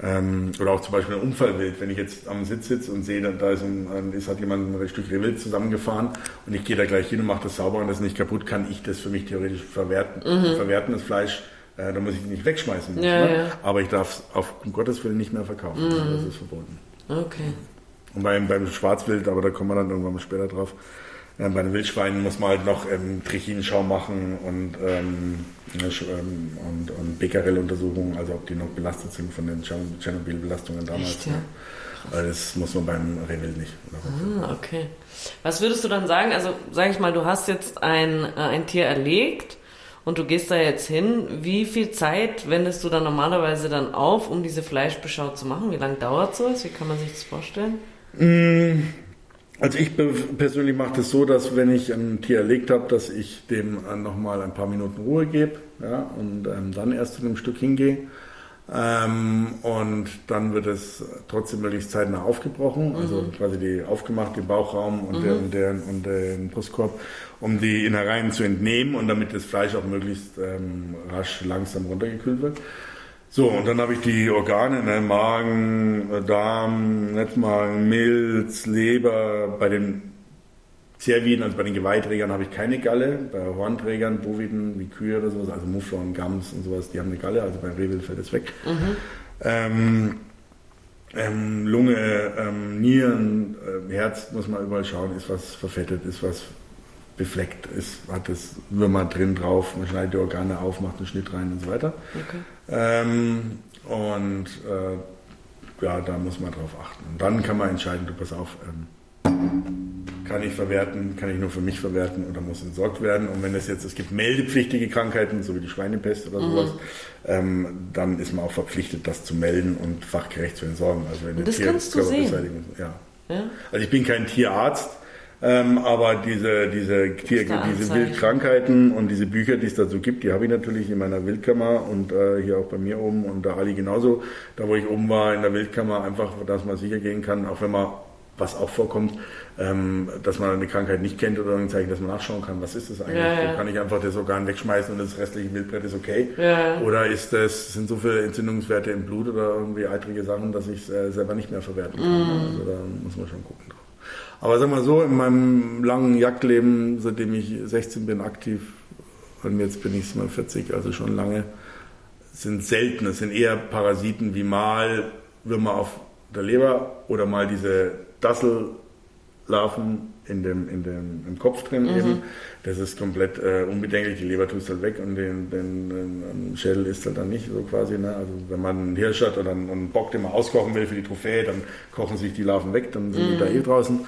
Ähm, oder auch zum Beispiel ein Unfallwild, wenn ich jetzt am Sitz sitze und sehe, da, ist, ein, ist hat jemand ein Stück Rehwild zusammengefahren und ich gehe da gleich hin und mache das sauber und das ist nicht kaputt, kann ich das für mich theoretisch verwerten. Verwerten das Fleisch, äh, da muss ich es nicht wegschmeißen. Mhm. Ja, ne? ja. Aber ich darf es auf um Gottes Willen nicht mehr verkaufen. Mhm. Das ist verboten. Okay. Und beim, beim Schwarzwild, aber da kommen wir dann irgendwann mal später drauf, äh, bei den Wildschweinen muss man halt noch ähm, Trichinschau machen und, ähm, ja, ähm, und, und Becquerel-Untersuchungen, also ob die noch belastet sind von den Tscherno- Tschernobyl-Belastungen damals. Echt, ja? ne? Weil das muss man beim Rehwild nicht. Ah, okay. Was würdest du dann sagen? Also, sag ich mal, du hast jetzt ein, äh, ein Tier erlegt und du gehst da jetzt hin. Wie viel Zeit wendest du dann normalerweise dann auf, um diese Fleischbeschau zu machen? Wie lange dauert sowas? Wie kann man sich das vorstellen? Also ich persönlich mache das so, dass wenn ich ein Tier erlegt habe, dass ich dem äh, nochmal ein paar Minuten Ruhe gebe ja, und ähm, dann erst zu dem Stück hingehe. Ähm, und dann wird es trotzdem möglichst zeitnah aufgebrochen, also quasi die aufgemacht, den Bauchraum und, der, und, der, und den Brustkorb, um die Innereien zu entnehmen und damit das Fleisch auch möglichst ähm, rasch langsam runtergekühlt wird. So, und dann habe ich die Organe, ne, Magen, äh, Darm, Netzmagen, Milz, Leber. Bei den Zerviden, also bei den Geweihträgern habe ich keine Galle. Bei Hornträgern, Boviden wie Kühe oder sowas, also Mufflon, Gams und sowas, die haben eine Galle, also bei Rehwild fällt es weg. Ähm, ähm, Lunge, ähm, Nieren, äh, Herz muss man überall schauen, ist was verfettet, ist was befleckt, ist, hat das Würmer drin drauf, man schneidet die Organe auf, macht einen Schnitt rein und so weiter. Okay. Ähm, und äh, ja, da muss man drauf achten. Und dann kann man entscheiden, du pass auf, ähm, kann ich verwerten, kann ich nur für mich verwerten oder muss entsorgt werden. Und wenn es jetzt, es gibt meldepflichtige Krankheiten, so wie die Schweinepest oder sowas, ähm, dann ist man auch verpflichtet, das zu melden und fachgerecht zu entsorgen. Also wenn Und das kannst du Körperbeseitigung- Ja. Ja? Also ich bin kein Tierarzt, ähm, aber diese, diese, Tier, diese? Wildkrankheiten und diese Bücher, die es dazu gibt, die habe ich natürlich in meiner Wildkammer und äh, hier auch bei mir oben und da Ali genauso. Da wo ich oben war in der Wildkammer, einfach, dass man sicher gehen kann, auch wenn man, was auch vorkommt, ähm, dass man eine Krankheit nicht kennt oder ein Zeichen, dass man nachschauen kann, was ist das eigentlich? Ja, ja. Kann ich einfach das Organ wegschmeißen und das restliche Wildbrett ist okay? Ja. Oder ist das, sind so viele Entzündungswerte im Blut oder irgendwie eitrige Sachen, dass ich es äh, selber nicht mehr verwerten kann? Also da muss man schon gucken drauf. Aber sag mal so, in meinem langen Jagdleben, seitdem ich 16 bin, aktiv und jetzt bin ich mal 40, also schon lange, sind selten. Es sind eher Parasiten wie mal Würmer auf der Leber oder mal diese Dassellarven in dem, in dem, im Kopf drin mhm. eben. Das ist komplett äh, unbedenklich, die Leber tust halt weg und den, den, den, Schädel ist halt dann nicht so quasi. Ne? Also wenn man einen Hirsch hat oder einen, einen Bock, den man auskochen will für die Trophäe, dann kochen sich die Larven weg, dann sind mhm. die da eh draußen.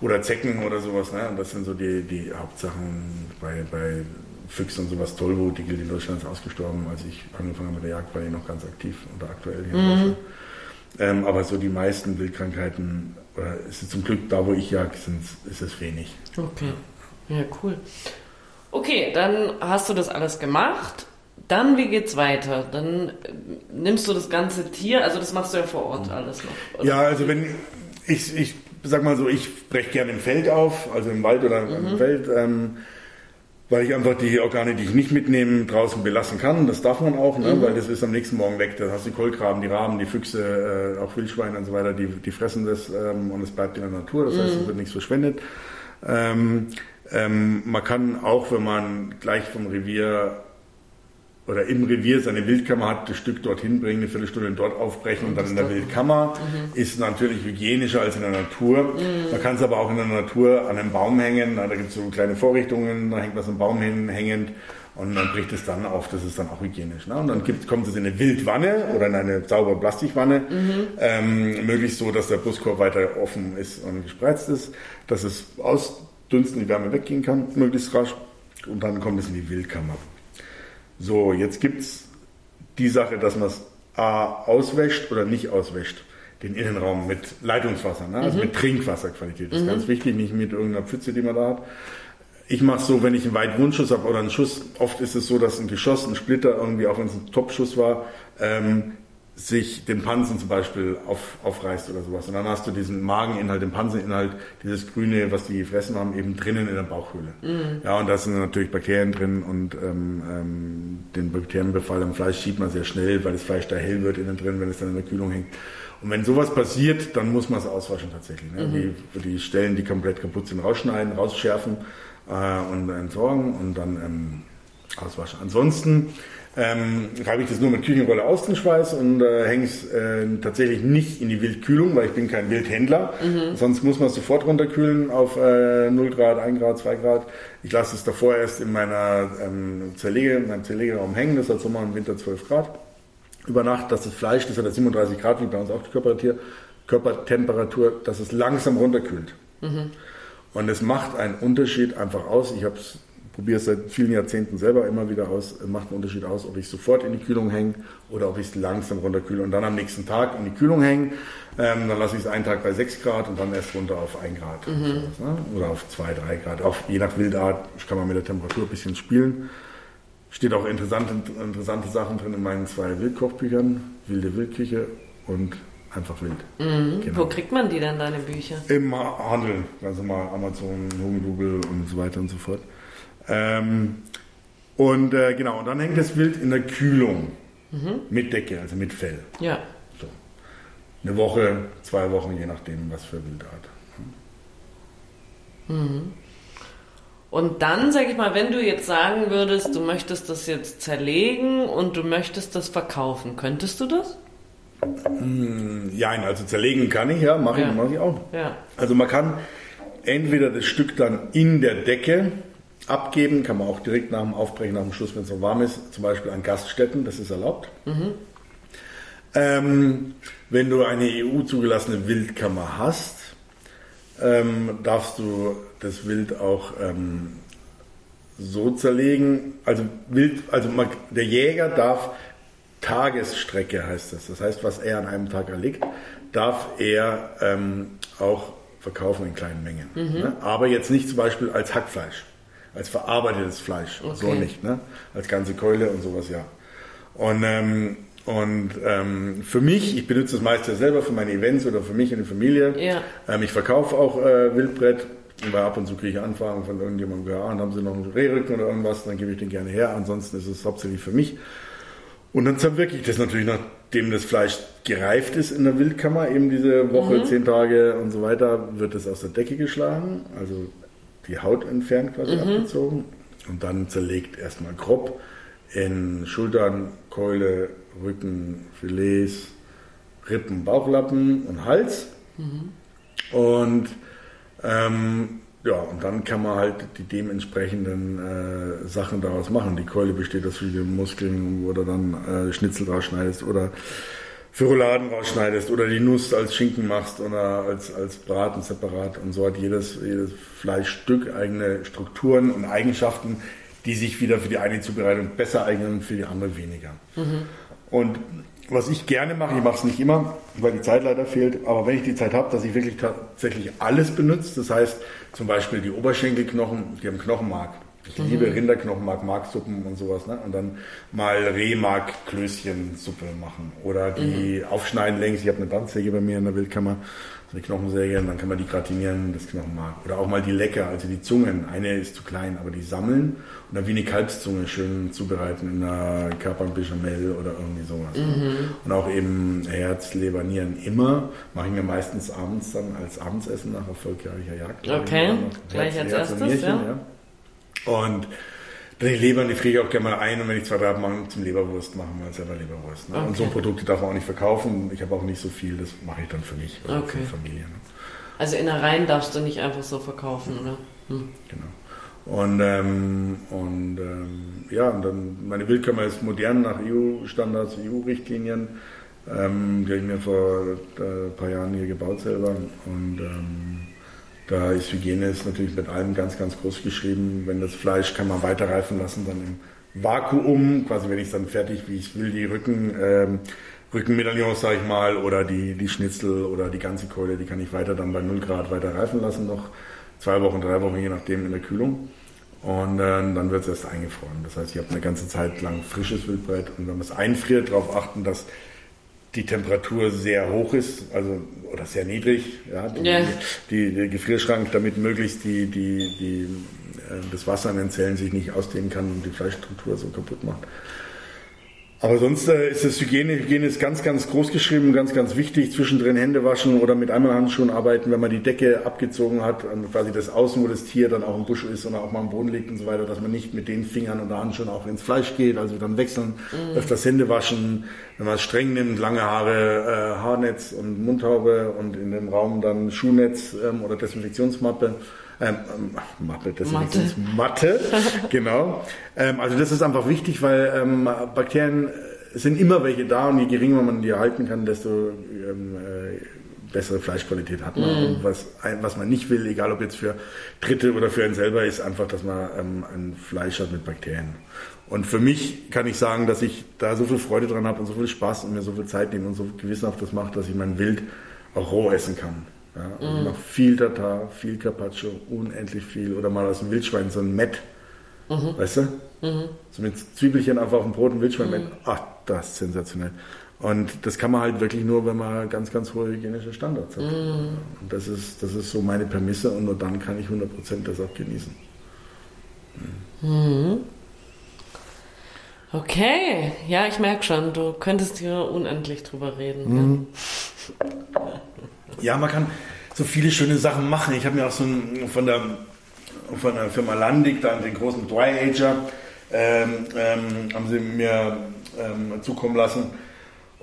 Oder Zecken oder sowas. Ne? Und das sind so die, die Hauptsachen bei, bei Füchsen und sowas. Tollwut, die gilt in Deutschland ist ausgestorben. Als ich angefangen habe mit der Jagd, war die noch ganz aktiv oder aktuell hier mhm. in Deutschland. Ähm, aber so die meisten Wildkrankheiten, oder ist es zum Glück da, wo ich jag, sind, ist es wenig. Okay. Ja, cool. Okay, dann hast du das alles gemacht. Dann, wie geht's weiter? Dann äh, nimmst du das ganze Tier, also das machst du ja vor Ort alles noch. Oder? Ja, also wenn ich, ich sag mal so, ich breche gerne im Feld auf, also im Wald oder mhm. im Feld. Ähm, weil ich einfach die Organe, die ich nicht mitnehme, draußen belassen kann. Das darf man auch, ne? Mhm. weil das ist am nächsten Morgen weg. Da hast du die Kohlkraben, die Raben, die Füchse, äh, auch Wildschweine und so weiter, die, die fressen das ähm, und es bleibt in der Natur. Das mhm. heißt, es wird nichts verschwendet. Ähm, ähm, man kann auch, wenn man gleich vom Revier oder im Revier seine Wildkammer hat, das Stück dorthin bringen, eine Viertelstunde dort aufbrechen und dann in der Wildkammer. Mhm. Ist natürlich hygienischer als in der Natur. Mhm. Man kann es aber auch in der Natur an einem Baum hängen. Da gibt es so kleine Vorrichtungen, da hängt was am Baum hin, hängend und dann bricht es dann auf. Das ist dann auch hygienisch. Ne? Und dann gibt, kommt es in eine Wildwanne oder in eine saubere Plastikwanne. Mhm. Ähm, möglichst so, dass der Brustkorb weiter offen ist und gespreizt ist, dass es ausdünsten, die Wärme weggehen kann, möglichst rasch. Und dann kommt es in die Wildkammer. So, jetzt gibt es die Sache, dass man es A auswäscht oder nicht auswäscht, den Innenraum mit Leitungswasser, ne? also mhm. mit Trinkwasserqualität. Das ist mhm. ganz wichtig, nicht mit irgendeiner Pfütze, die man da hat. Ich mache es so, wenn ich einen Weitwundschuss habe oder einen Schuss, oft ist es so, dass ein Geschoss, ein Splitter, irgendwie, auch wenn es ein Topschuss war, ähm, sich den Pansen zum Beispiel auf, aufreißt oder sowas. Und dann hast du diesen Mageninhalt, den Panseninhalt, dieses Grüne, was die gefressen haben, eben drinnen in der Bauchhöhle. Mhm. Ja, und da sind natürlich Bakterien drin und ähm, ähm, den Bakterienbefall am Fleisch sieht man sehr schnell, weil das Fleisch da hell wird innen drin, wenn es dann in der Kühlung hängt. Und wenn sowas passiert, dann muss man es auswaschen tatsächlich. Ne? Mhm. Die, die Stellen, die komplett kaputt sind, rausschneiden, rausschärfen äh, und entsorgen und dann ähm, auswaschen. Ansonsten ähm, reibe ich das nur mit Küchenrolle aus, den Schweiß, und äh, hänge es äh, tatsächlich nicht in die Wildkühlung, weil ich bin kein Wildhändler. Mhm. Sonst muss man es sofort runterkühlen auf äh, 0 Grad, 1 Grad, 2 Grad. Ich lasse es davor erst in meiner ähm, Zerlege, in meinem Zerlegeraum hängen, das hat Sommer und Winter 12 Grad. Über Nacht, dass das Fleisch, das hat 37 Grad, wie bei uns auch die Körpertemperatur, Körpertemperatur dass es langsam runterkühlt. Mhm. Und es macht einen Unterschied einfach aus. Ich habe es probiere es seit vielen Jahrzehnten selber immer wieder aus, macht einen Unterschied aus, ob ich sofort in die Kühlung hänge oder ob ich es langsam runterkühle und dann am nächsten Tag in die Kühlung hängen. Ähm, dann lasse ich es einen Tag bei 6 Grad und dann erst runter auf 1 Grad mhm. sowas, ne? oder auf 2, 3 Grad. Auch je nach Wildart kann man mit der Temperatur ein bisschen spielen. Steht auch interessante, interessante Sachen drin in meinen zwei Wildkochbüchern, Wilde Wildküche und einfach wild. Mhm. Genau. Wo kriegt man die denn, deine Bücher? Im Handel, also mal Amazon, Hugendubel und so weiter und so fort. Ähm, und äh, genau, und dann hängt das Wild in der Kühlung mhm. mit Decke, also mit Fell. Ja. So. Eine Woche, zwei Wochen, je nachdem, was für Wildart. Mhm. Und dann, sag ich mal, wenn du jetzt sagen würdest, du möchtest das jetzt zerlegen und du möchtest das verkaufen, könntest du das? Mm, ja, also zerlegen kann ich, ja, mache ich, ja. Mach ich auch. Ja. Also man kann entweder das Stück dann in der Decke abgeben, kann man auch direkt nach dem Aufbrechen, nach dem Schluss, wenn es noch warm ist, zum Beispiel an Gaststätten, das ist erlaubt. Mhm. Ähm, wenn du eine EU-zugelassene Wildkammer hast, ähm, darfst du das Wild auch ähm, so zerlegen. Also, Wild, also man, der Jäger darf Tagesstrecke, heißt das. Das heißt, was er an einem Tag erlegt, darf er ähm, auch verkaufen in kleinen Mengen. Mhm. Ne? Aber jetzt nicht zum Beispiel als Hackfleisch als verarbeitetes Fleisch. Okay. So nicht, ne? Als ganze Keule und sowas, ja. Und, ähm, und ähm, für mich, ich benutze das meiste selber für meine Events oder für mich und die Familie. Ja. Ähm, ich verkaufe auch äh, Wildbrett, weil ab und zu kriege ich Anfragen von irgendjemandem, ja, und haben sie noch einen Rehrücken oder irgendwas, dann gebe ich den gerne her. Ansonsten ist es hauptsächlich für mich. Und dann zerwirke ich das natürlich, nachdem das Fleisch gereift ist in der Wildkammer, eben diese Woche, mhm. zehn Tage und so weiter, wird es aus der Decke geschlagen. Also die Haut entfernt, quasi mhm. abgezogen und dann zerlegt erstmal grob in Schultern, Keule, Rücken, Filets, Rippen, Bauchlappen und Hals. Mhm. Und ähm, ja, und dann kann man halt die dementsprechenden äh, Sachen daraus machen. Die Keule besteht aus vielen Muskeln, wo du dann äh, Schnitzel rausschneidest oder für Rouladen rausschneidest oder die Nuss als Schinken machst oder als, als Braten separat. Und so hat jedes, jedes Fleischstück eigene Strukturen und Eigenschaften, die sich wieder für die eine Zubereitung besser eignen und für die andere weniger. Mhm. Und was ich gerne mache, ich mache es nicht immer, weil die Zeit leider fehlt, aber wenn ich die Zeit habe, dass ich wirklich tatsächlich alles benutze, das heißt zum Beispiel die Oberschenkelknochen, die haben Knochenmark. Ich mhm. liebe Rinderknochenmark, Marksuppen und sowas. Ne? Und dann mal Rehmark-Klößchensuppe machen. Oder die mhm. aufschneiden längs. Ich habe eine Bandsäge bei mir in der Wildkammer eine Knochensäge und dann kann man die gratinieren, das Knochenmark. Oder auch mal die Lecker, also die Zungen. Eine ist zu klein, aber die sammeln und dann wie eine Kalbszunge schön zubereiten in einer Kapern-Bechamel oder irgendwie sowas. Mhm. Und auch eben Herz, Leber, Nieren immer. Mache ich mir meistens abends dann als Abendsessen nach erfolgreicher Jagd. Okay, gleich als erstes, Nierchen, ja. ja. Und die Leber, die friere ich auch gerne mal ein und wenn ich zwei, drei habe, machen zum Leberwurst machen wir selber Leberwurst. Ne? Okay. Und so Produkte darf man auch nicht verkaufen. Ich habe auch nicht so viel, das mache ich dann für mich oder okay. für die Familie. Ne? Also Innereien darfst du nicht einfach so verkaufen, oder? Hm. Genau. Und, ähm, und ähm, ja, und dann meine Wildkammer ist modern nach EU-Standards, EU-Richtlinien. Ähm, die habe ich mir vor äh, ein paar Jahren hier gebaut selber. Und ähm, da ist Hygiene ist natürlich mit allem ganz, ganz groß geschrieben. Wenn das Fleisch kann man weiter reifen lassen, dann im Vakuum, quasi wenn ich es dann fertig, wie ich will, die Rücken, ähm, Rückenmedaillons, sage ich mal, oder die, die Schnitzel oder die ganze Keule, die kann ich weiter dann bei 0 Grad weiter reifen lassen, noch zwei Wochen, drei Wochen, je nachdem in der Kühlung. Und äh, dann wird es erst eingefroren. Das heißt, ich habe eine ganze Zeit lang frisches Wildbrett und wenn man es einfriert, darauf achten, dass die Temperatur sehr hoch ist, also oder sehr niedrig, ja, die, yeah. die, der Gefrierschrank, damit möglichst die, die, die, äh, das Wasser in den Zellen sich nicht ausdehnen kann und die Fleischstruktur so kaputt macht. Aber sonst äh, ist das Hygiene, Hygiene ist ganz, ganz groß geschrieben, ganz, ganz wichtig. Zwischendrin Hände waschen oder mit Einmalhandschuhen arbeiten, wenn man die Decke abgezogen hat und quasi das Außen, wo das Tier dann auch im Busch ist oder auch mal am Boden liegt und so weiter, dass man nicht mit den Fingern oder Handschuhen auch ins Fleisch geht, also dann wechseln, mhm. öfters Hände waschen. Wenn man es streng nimmt, lange Haare, äh, Haarnetz und Mundhaube und in dem Raum dann Schuhnetz ähm, oder Desinfektionsmappe. Ähm, ähm Mappe, Desinfektionsmatte, genau. Ähm, also das ist einfach wichtig, weil ähm, Bakterien sind immer welche da und je geringer man die erhalten kann, desto ähm, äh, bessere Fleischqualität hat man. Mm. Und was, was man nicht will, egal ob jetzt für Dritte oder für einen selber, ist einfach, dass man ähm, ein Fleisch hat mit Bakterien. Und für mich kann ich sagen, dass ich da so viel Freude dran habe und so viel Spaß und mir so viel Zeit nehme und so gewissenhaft das mache, dass ich mein Wild auch roh essen kann. Ja, also. Ich mache viel Tatar, viel Carpaccio, unendlich viel. Oder mal aus dem Wildschwein so ein Met. Mhm. Weißt du? Mhm. So mit Zwiebelchen einfach auf dem Brot und Wildschwein. Mhm. Ach, das ist sensationell. Und das kann man halt wirklich nur, wenn man ganz, ganz hohe hygienische Standards hat. Mhm. Und das ist, das ist so meine Prämisse und nur dann kann ich 100% das auch genießen. Mhm. Okay, ja, ich merke schon, du könntest hier unendlich drüber reden. Mhm. Ja, man kann so viele schöne Sachen machen. Ich habe mir auch so ein, von, der, von der Firma Landig, dann den großen Dry Ager, ähm, ähm, haben sie mir ähm, zukommen lassen.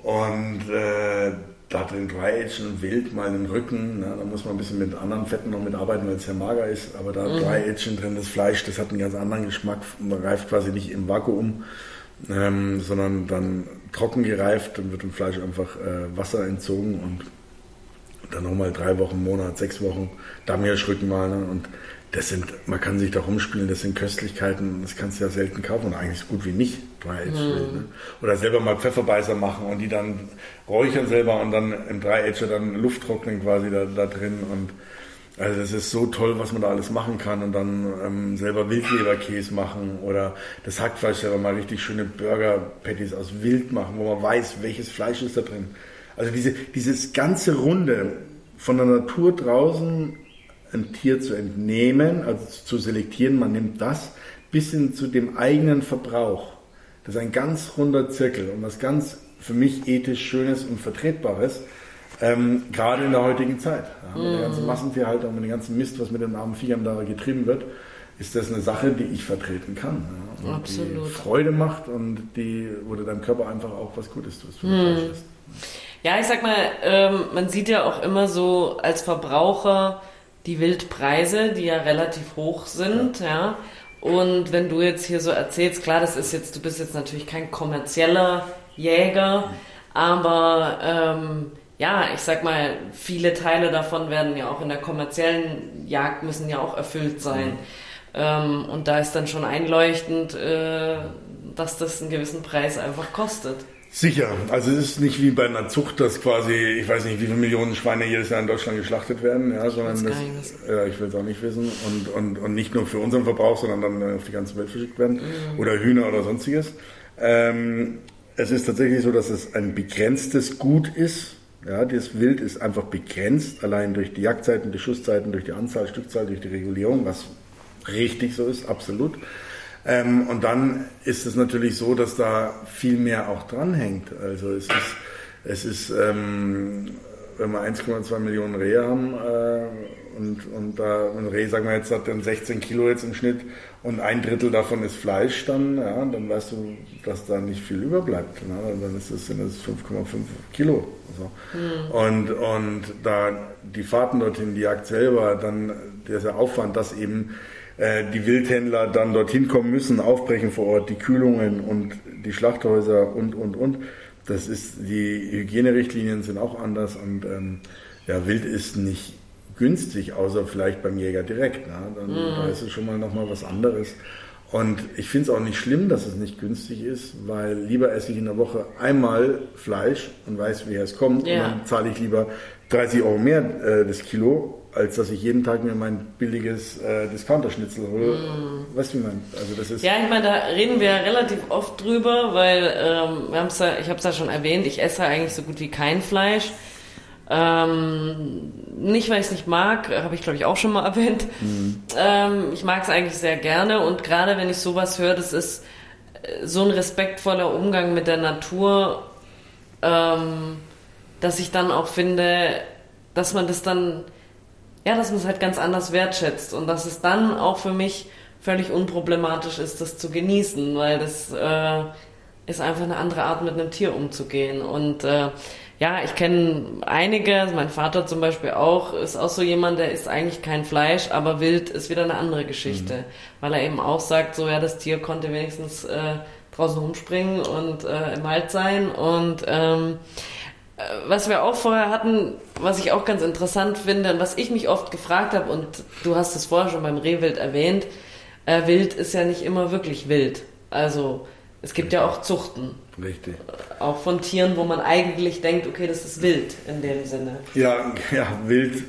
Und äh, da drin Dry Age und Wild mal den Rücken. Ne? Da muss man ein bisschen mit anderen Fetten noch mitarbeiten, weil es sehr mager ist. Aber da mhm. Dry Age drin, das Fleisch, das hat einen ganz anderen Geschmack. Man reift quasi nicht im Vakuum, ähm, sondern dann trocken gereift. Dann wird dem Fleisch einfach äh, Wasser entzogen und dann nochmal drei Wochen, Monat, sechs Wochen Damirschrücken mal. Ne? Und das sind, man kann sich da rumspielen, das sind Köstlichkeiten, das kannst du ja selten kaufen und eigentlich so gut wie nicht. Dry mhm. ne? Oder selber mal Pfefferbeißer machen und die dann räuchern selber und dann im Ager dann Luft trocknen quasi da, da drin und also das ist so toll, was man da alles machen kann und dann ähm, selber Wildleberkäse machen oder das Hackfleisch selber mal richtig schöne Burger-Patties aus Wild machen, wo man weiß, welches Fleisch ist da drin. Also diese, dieses ganze Runde von der Natur draußen ein Tier zu entnehmen, also zu selektieren, man nimmt das bis hin zu dem eigenen Verbrauch. Das ist ein ganz runder Zirkel und was ganz für mich ethisch Schönes und Vertretbares, ähm, gerade in der heutigen Zeit. Ja, mit der ganzen mhm. Massentierhaltung, mit dem ganzen Mist, was mit den armen Viechern da getrieben wird, ist das eine Sache, die ich vertreten kann. Ja, Absolut. Die Freude macht und die, wo du deinem Körper einfach auch was Gutes tust. Für mhm. Ja, ich sag mal, ähm, man sieht ja auch immer so als Verbraucher die Wildpreise, die ja relativ hoch sind, ja. ja. Und wenn du jetzt hier so erzählst, klar, das ist jetzt, du bist jetzt natürlich kein kommerzieller Jäger, aber ähm, ja, ich sag mal, viele Teile davon werden ja auch in der kommerziellen Jagd müssen ja auch erfüllt sein. Mhm. Ähm, und da ist dann schon einleuchtend, äh, dass das einen gewissen Preis einfach kostet. Sicher. Also es ist nicht wie bei einer Zucht, dass quasi, ich weiß nicht, wie viele Millionen Schweine jedes Jahr in Deutschland geschlachtet werden, ja, sondern das, ja, ich will es auch nicht wissen. Und, und, und nicht nur für unseren Verbrauch, sondern dann auf die ganze Welt verschickt werden. Mhm. Oder Hühner oder sonstiges. Ähm, es ist tatsächlich so, dass es ein begrenztes Gut ist. Ja, das Wild ist einfach begrenzt, allein durch die Jagdzeiten, die Schusszeiten, durch die Anzahl, Stückzahl, durch die Regulierung, was richtig so ist, absolut. Ähm, und dann ist es natürlich so, dass da viel mehr auch dranhängt. Also es ist, es ist ähm, wenn wir 1,2 Millionen Rehe haben äh, und, und da ein Reh, sagen wir jetzt, hat dann 16 Kilo jetzt im Schnitt und ein Drittel davon ist Fleisch, dann, ja, dann weißt du, dass da nicht viel überbleibt. Ne? Dann ist es, sind es 5,5 Kilo. So. Mhm. Und, und da die Fahrten dorthin, die Jagd selber, dann dieser Aufwand, dass eben äh, die Wildhändler dann dorthin kommen müssen, aufbrechen vor Ort, die Kühlungen und die Schlachthäuser und, und, und. Das ist, die Hygienerichtlinien sind auch anders und ähm, ja, Wild ist nicht günstig, außer vielleicht beim Jäger direkt. Ne? Dann, mhm. Da ist es schon mal nochmal was anderes. Und ich finde es auch nicht schlimm, dass es nicht günstig ist, weil lieber esse ich in der Woche einmal Fleisch und weiß, wie es kommt. Ja. Und dann zahle ich lieber 30 Euro mehr äh, das Kilo, als dass ich jeden Tag mir mein billiges äh, Discounter-Schnitzel hole. Mm. Weißt du, wie man? Also das ist ja, ich meine, da reden wir ja relativ oft drüber, weil ähm, wir haben's ja, ich habe es ja schon erwähnt, ich esse eigentlich so gut wie kein Fleisch. Ähm, nicht, weil ich es nicht mag, habe ich glaube ich auch schon mal erwähnt. Mhm. Ähm, ich mag es eigentlich sehr gerne und gerade wenn ich sowas höre, das ist äh, so ein respektvoller Umgang mit der Natur, ähm, dass ich dann auch finde, dass man das dann ja, dass man es halt ganz anders wertschätzt und dass es dann auch für mich völlig unproblematisch ist, das zu genießen, weil das äh, ist einfach eine andere Art, mit einem Tier umzugehen. Und äh, ja, ich kenne einige, mein Vater zum Beispiel auch, ist auch so jemand, der isst eigentlich kein Fleisch, aber wild ist wieder eine andere Geschichte, mhm. weil er eben auch sagt, so ja, das Tier konnte wenigstens äh, draußen rumspringen und äh, im Wald sein und ähm, was wir auch vorher hatten, was ich auch ganz interessant finde und was ich mich oft gefragt habe, und du hast es vorher schon beim Rehwild erwähnt, äh, Wild ist ja nicht immer wirklich wild. Also es gibt ja auch Zuchten. Richtig. Auch von Tieren, wo man eigentlich denkt, okay, das ist wild in dem Sinne. Ja, ja, wild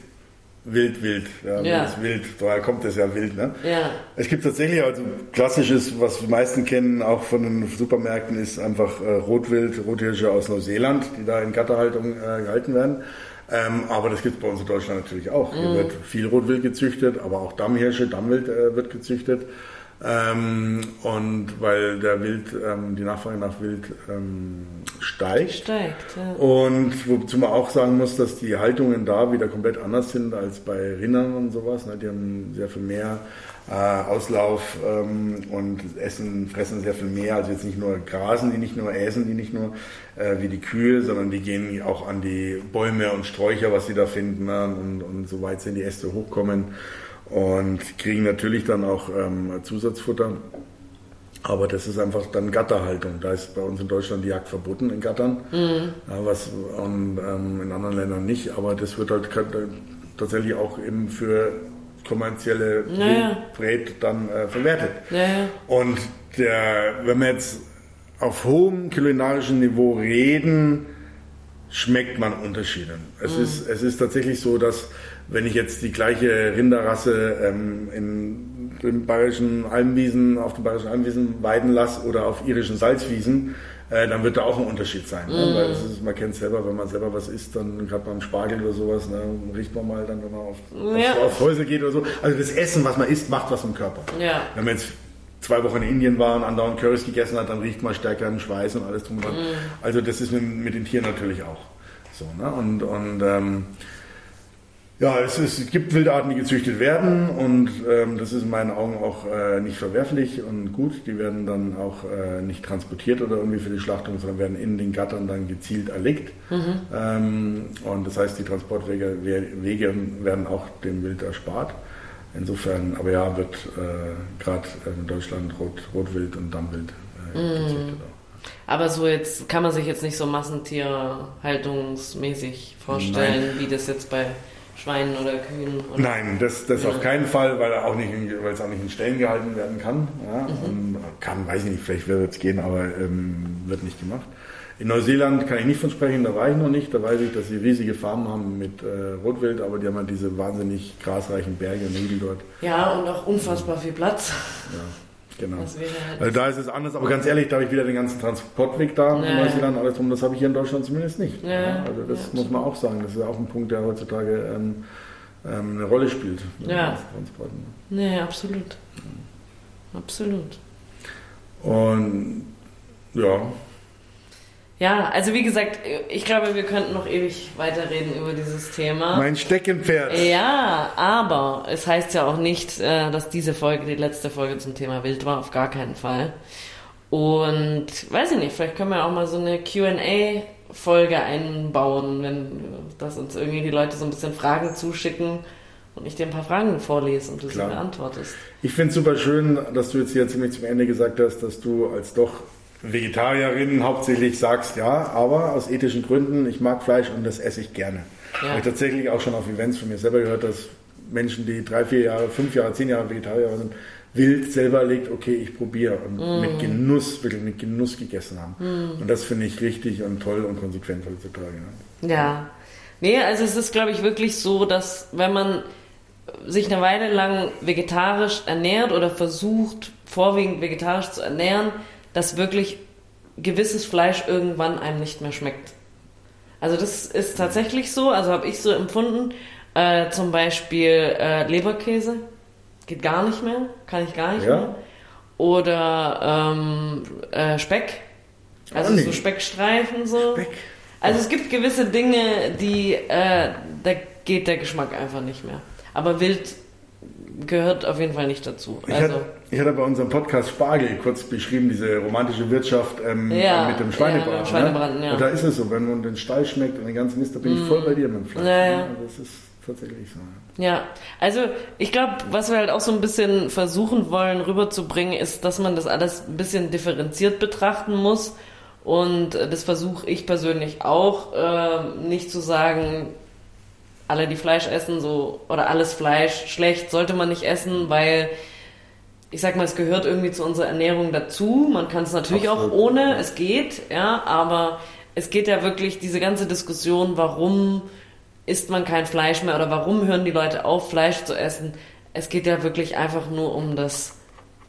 Wild, wild. Ja, ja. wild. Daher kommt es ja wild. Ne? Ja. Es gibt tatsächlich, also klassisches, was die meisten kennen, auch von den Supermärkten, ist einfach äh, Rotwild, Rothirsche aus Neuseeland, die da in Gatterhaltung äh, gehalten werden. Ähm, aber das gibt es bei uns in Deutschland natürlich auch. Mhm. Hier wird viel Rotwild gezüchtet, aber auch Dammhirsche, Dammwild äh, wird gezüchtet. Ähm, und weil der Wild, ähm, die Nachfrage nach Wild ähm, steigt. Steigt, ja. Und wozu man auch sagen muss, dass die Haltungen da wieder komplett anders sind als bei Rindern und sowas. Ne? Die haben sehr viel mehr äh, Auslauf ähm, und essen, fressen sehr viel mehr. Also jetzt nicht nur grasen die nicht nur, äsen die nicht nur äh, wie die Kühe, sondern die gehen auch an die Bäume und Sträucher, was sie da finden. Ne? Und, und so weit sind die Äste hochkommen und kriegen natürlich dann auch ähm, Zusatzfutter. Aber das ist einfach dann Gatterhaltung. Da ist bei uns in Deutschland die Jagd verboten in Gattern, mhm. ja, was und, ähm, in anderen Ländern nicht. Aber das wird halt tatsächlich auch eben für kommerzielle naja. dann äh, verwertet. Naja. Und der, wenn wir jetzt auf hohem kulinarischen Niveau reden, schmeckt man Unterschiede. Es, mhm. ist, es ist tatsächlich so, dass wenn ich jetzt die gleiche Rinderrasse ähm, in den bayerischen Almwiesen, auf den bayerischen Almwiesen weiden lasse oder auf irischen Salzwiesen, äh, dann wird da auch ein Unterschied sein. Ne? Mm. Weil das ist, man kennt selber, wenn man selber was isst, dann gerade beim Spargel oder sowas, ne, riecht man mal dann, wenn man auf, ja. auf, auf Häuser geht oder so. Also das Essen, was man isst, macht was im Körper. Ja. Wenn man jetzt zwei Wochen in Indien war und andauernd Currys gegessen hat, dann riecht man stärker einen Schweiß und alles drum dran. Mm. Also das ist mit, mit den Tieren natürlich auch so. Ne? Und, und ähm, Ja, es, ist, es gibt Wildarten, die gezüchtet werden und ähm, das ist in meinen Augen auch äh, nicht verwerflich und gut. Die werden dann auch äh, nicht transportiert oder irgendwie für die Schlachtung, sondern werden in den Gattern dann gezielt erlegt. Mhm. Ähm, und das heißt, die Transportwege Wege werden auch dem Wild erspart. Insofern, aber ja, wird äh, gerade in Deutschland Rot, Rotwild und Dammwild äh, mhm. gezüchtet auch. Aber so jetzt kann man sich jetzt nicht so massentierhaltungsmäßig vorstellen, Nein. wie das jetzt bei Schweinen oder Kühen? Oder? Nein, das, das ja. auf keinen Fall, weil, auch nicht in, weil es auch nicht in Stellen gehalten werden kann. Ja, mhm. kann, weiß ich nicht, vielleicht wird es gehen, aber ähm, wird nicht gemacht. In Neuseeland kann ich nicht von sprechen, da war ich noch nicht. Da weiß ich, dass sie riesige Farmen haben mit äh, Rotwild, aber die haben halt diese wahnsinnig grasreichen Berge und Hügel dort. Ja, und auch unfassbar viel Platz. Ja. Genau. Halt also da ist es anders, aber ganz ehrlich, da habe ich wieder den ganzen Transportweg da in Neuseeland, alles drum, das habe ich hier in Deutschland zumindest nicht. Ja. Also das ja, muss man auch sagen, das ist auch ein Punkt, der heutzutage ähm, ähm, eine Rolle spielt. Ja. Nee, absolut. Absolut. Und ja, ja, also wie gesagt, ich glaube, wir könnten noch ewig weiterreden über dieses Thema. Mein Steckenpferd. Ja, aber es heißt ja auch nicht, äh, dass diese Folge die letzte Folge zum Thema Wild war, auf gar keinen Fall. Und weiß ich nicht, vielleicht können wir auch mal so eine QA-Folge einbauen, wenn das uns irgendwie die Leute so ein bisschen Fragen zuschicken und ich dir ein paar Fragen vorlese und du Klar. sie beantwortest. Ich finde es super schön, dass du jetzt hier ziemlich zum Ende gesagt hast, dass du als doch Vegetarierinnen hauptsächlich sagst, ja, aber aus ethischen Gründen, ich mag Fleisch und das esse ich gerne. Ja. Habe ich tatsächlich auch schon auf Events von mir selber gehört, dass Menschen, die drei, vier Jahre, fünf Jahre, zehn Jahre Vegetarier sind, wild selber legt, okay, ich probiere und mm. mit Genuss, wirklich mit Genuss gegessen haben. Mm. Und das finde ich richtig und toll und konsequent heutzutage. Ne? Ja. Nee, also es ist, glaube ich, wirklich so, dass wenn man sich eine Weile lang vegetarisch ernährt oder versucht, vorwiegend vegetarisch zu ernähren, dass wirklich gewisses Fleisch irgendwann einem nicht mehr schmeckt. Also das ist tatsächlich so, also habe ich so empfunden. Äh, zum Beispiel äh, Leberkäse geht gar nicht mehr, kann ich gar nicht ja. mehr. Oder ähm, äh, Speck, also so Speckstreifen so. Speck. Also es gibt gewisse Dinge, die äh, da geht der Geschmack einfach nicht mehr. Aber Wild gehört auf jeden Fall nicht dazu. Ich, also, ich hatte bei unserem Podcast Spargel kurz beschrieben, diese romantische Wirtschaft ähm, ja, mit dem Schweinebraten. Ja, Schweinebraten ne? ja. Und da ist es so, wenn man den Stall schmeckt und den ganzen Mist, da bin ich voll bei dir mit dem Fleisch. Ja, ja. Das ist tatsächlich so. Ja, also ich glaube, was wir halt auch so ein bisschen versuchen wollen rüberzubringen, ist, dass man das alles ein bisschen differenziert betrachten muss. Und das versuche ich persönlich auch, äh, nicht zu sagen, alle, die Fleisch essen, so, oder alles Fleisch schlecht, sollte man nicht essen, weil ich sag mal, es gehört irgendwie zu unserer Ernährung dazu. Man kann es natürlich Absolut. auch ohne, es geht, ja, aber es geht ja wirklich diese ganze Diskussion, warum isst man kein Fleisch mehr oder warum hören die Leute auf, Fleisch zu essen. Es geht ja wirklich einfach nur um das,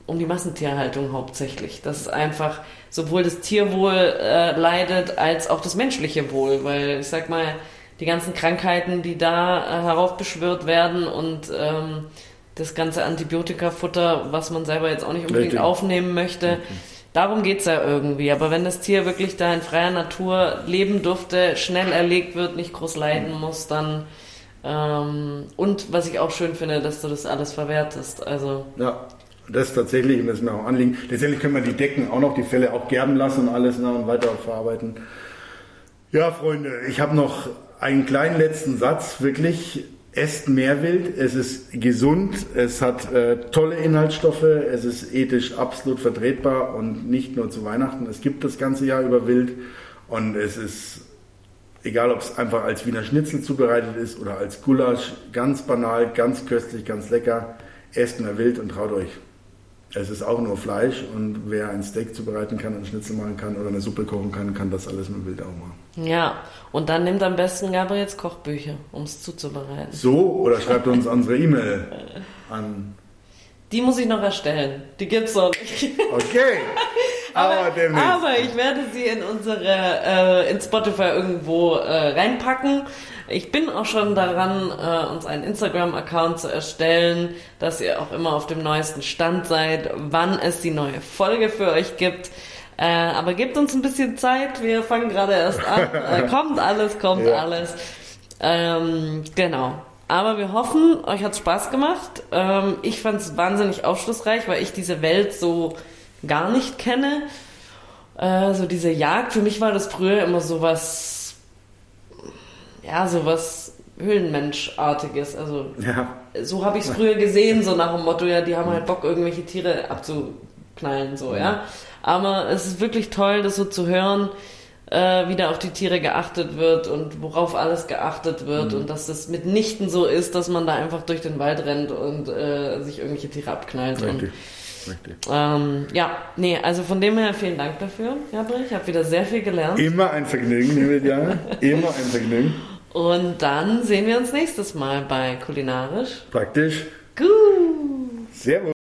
um die Massentierhaltung hauptsächlich. Das ist einfach sowohl das Tierwohl äh, leidet als auch das menschliche Wohl, weil ich sag mal, die ganzen Krankheiten, die da äh, heraufbeschwört werden und ähm, das ganze Antibiotikafutter, was man selber jetzt auch nicht unbedingt Richtig. aufnehmen möchte. Darum geht's ja irgendwie. Aber wenn das Tier wirklich da in freier Natur leben durfte, schnell erlegt wird, nicht groß leiden muss, dann ähm, und was ich auch schön finde, dass du das alles verwertest. Also ja, das tatsächlich und das ist mir auch Anliegen. Letztendlich können wir die Decken auch noch, die Fälle auch gerben lassen und alles ne, und weiter verarbeiten. Ja, Freunde, ich habe noch einen kleinen letzten Satz, wirklich. Esst mehr Wild, es ist gesund, es hat äh, tolle Inhaltsstoffe, es ist ethisch absolut vertretbar und nicht nur zu Weihnachten. Es gibt das ganze Jahr über Wild und es ist, egal ob es einfach als Wiener Schnitzel zubereitet ist oder als Gulasch, ganz banal, ganz köstlich, ganz lecker. Esst mehr Wild und traut euch. Es ist auch nur Fleisch und wer ein Steak zubereiten kann, einen Schnitzel machen kann oder eine Suppe kochen kann, kann das alles mit Wild auch machen. Ja, und dann nimmt am besten Gabriels Kochbücher, um es zuzubereiten. So, oder schreibt uns unsere E-Mail an. Die muss ich noch erstellen. Die gibt's noch nicht. Okay. aber, aber, aber, ich werde sie in unsere, äh, in Spotify irgendwo äh, reinpacken. Ich bin auch schon daran, äh, uns einen Instagram-Account zu erstellen, dass ihr auch immer auf dem neuesten Stand seid, wann es die neue Folge für euch gibt. Äh, aber gebt uns ein bisschen Zeit, wir fangen gerade erst an. Äh, kommt alles, kommt ja. alles. Ähm, genau. Aber wir hoffen, euch hat's Spaß gemacht. Ähm, ich fand's wahnsinnig aufschlussreich, weil ich diese Welt so gar nicht kenne. Äh, so diese Jagd, für mich war das früher immer so was, ja, so was Höhlenmenschartiges. Also Ja. so habe ich es früher gesehen, so nach dem Motto, ja, die haben halt Bock, irgendwelche Tiere abzuknallen, so, ja. Aber es ist wirklich toll, das so zu hören, äh, wie da auf die Tiere geachtet wird und worauf alles geachtet wird und dass das mitnichten so ist, dass man da einfach durch den Wald rennt und äh, sich irgendwelche Tiere abknallt. Und, Richtig. Richtig. ähm, ja, nee, also von dem her vielen Dank dafür, Gabriel. Ich habe wieder sehr viel gelernt. Immer ein Vergnügen, liebe Diana. Immer ein Vergnügen. Und dann sehen wir uns nächstes Mal bei Kulinarisch. Praktisch. Gut. Servus.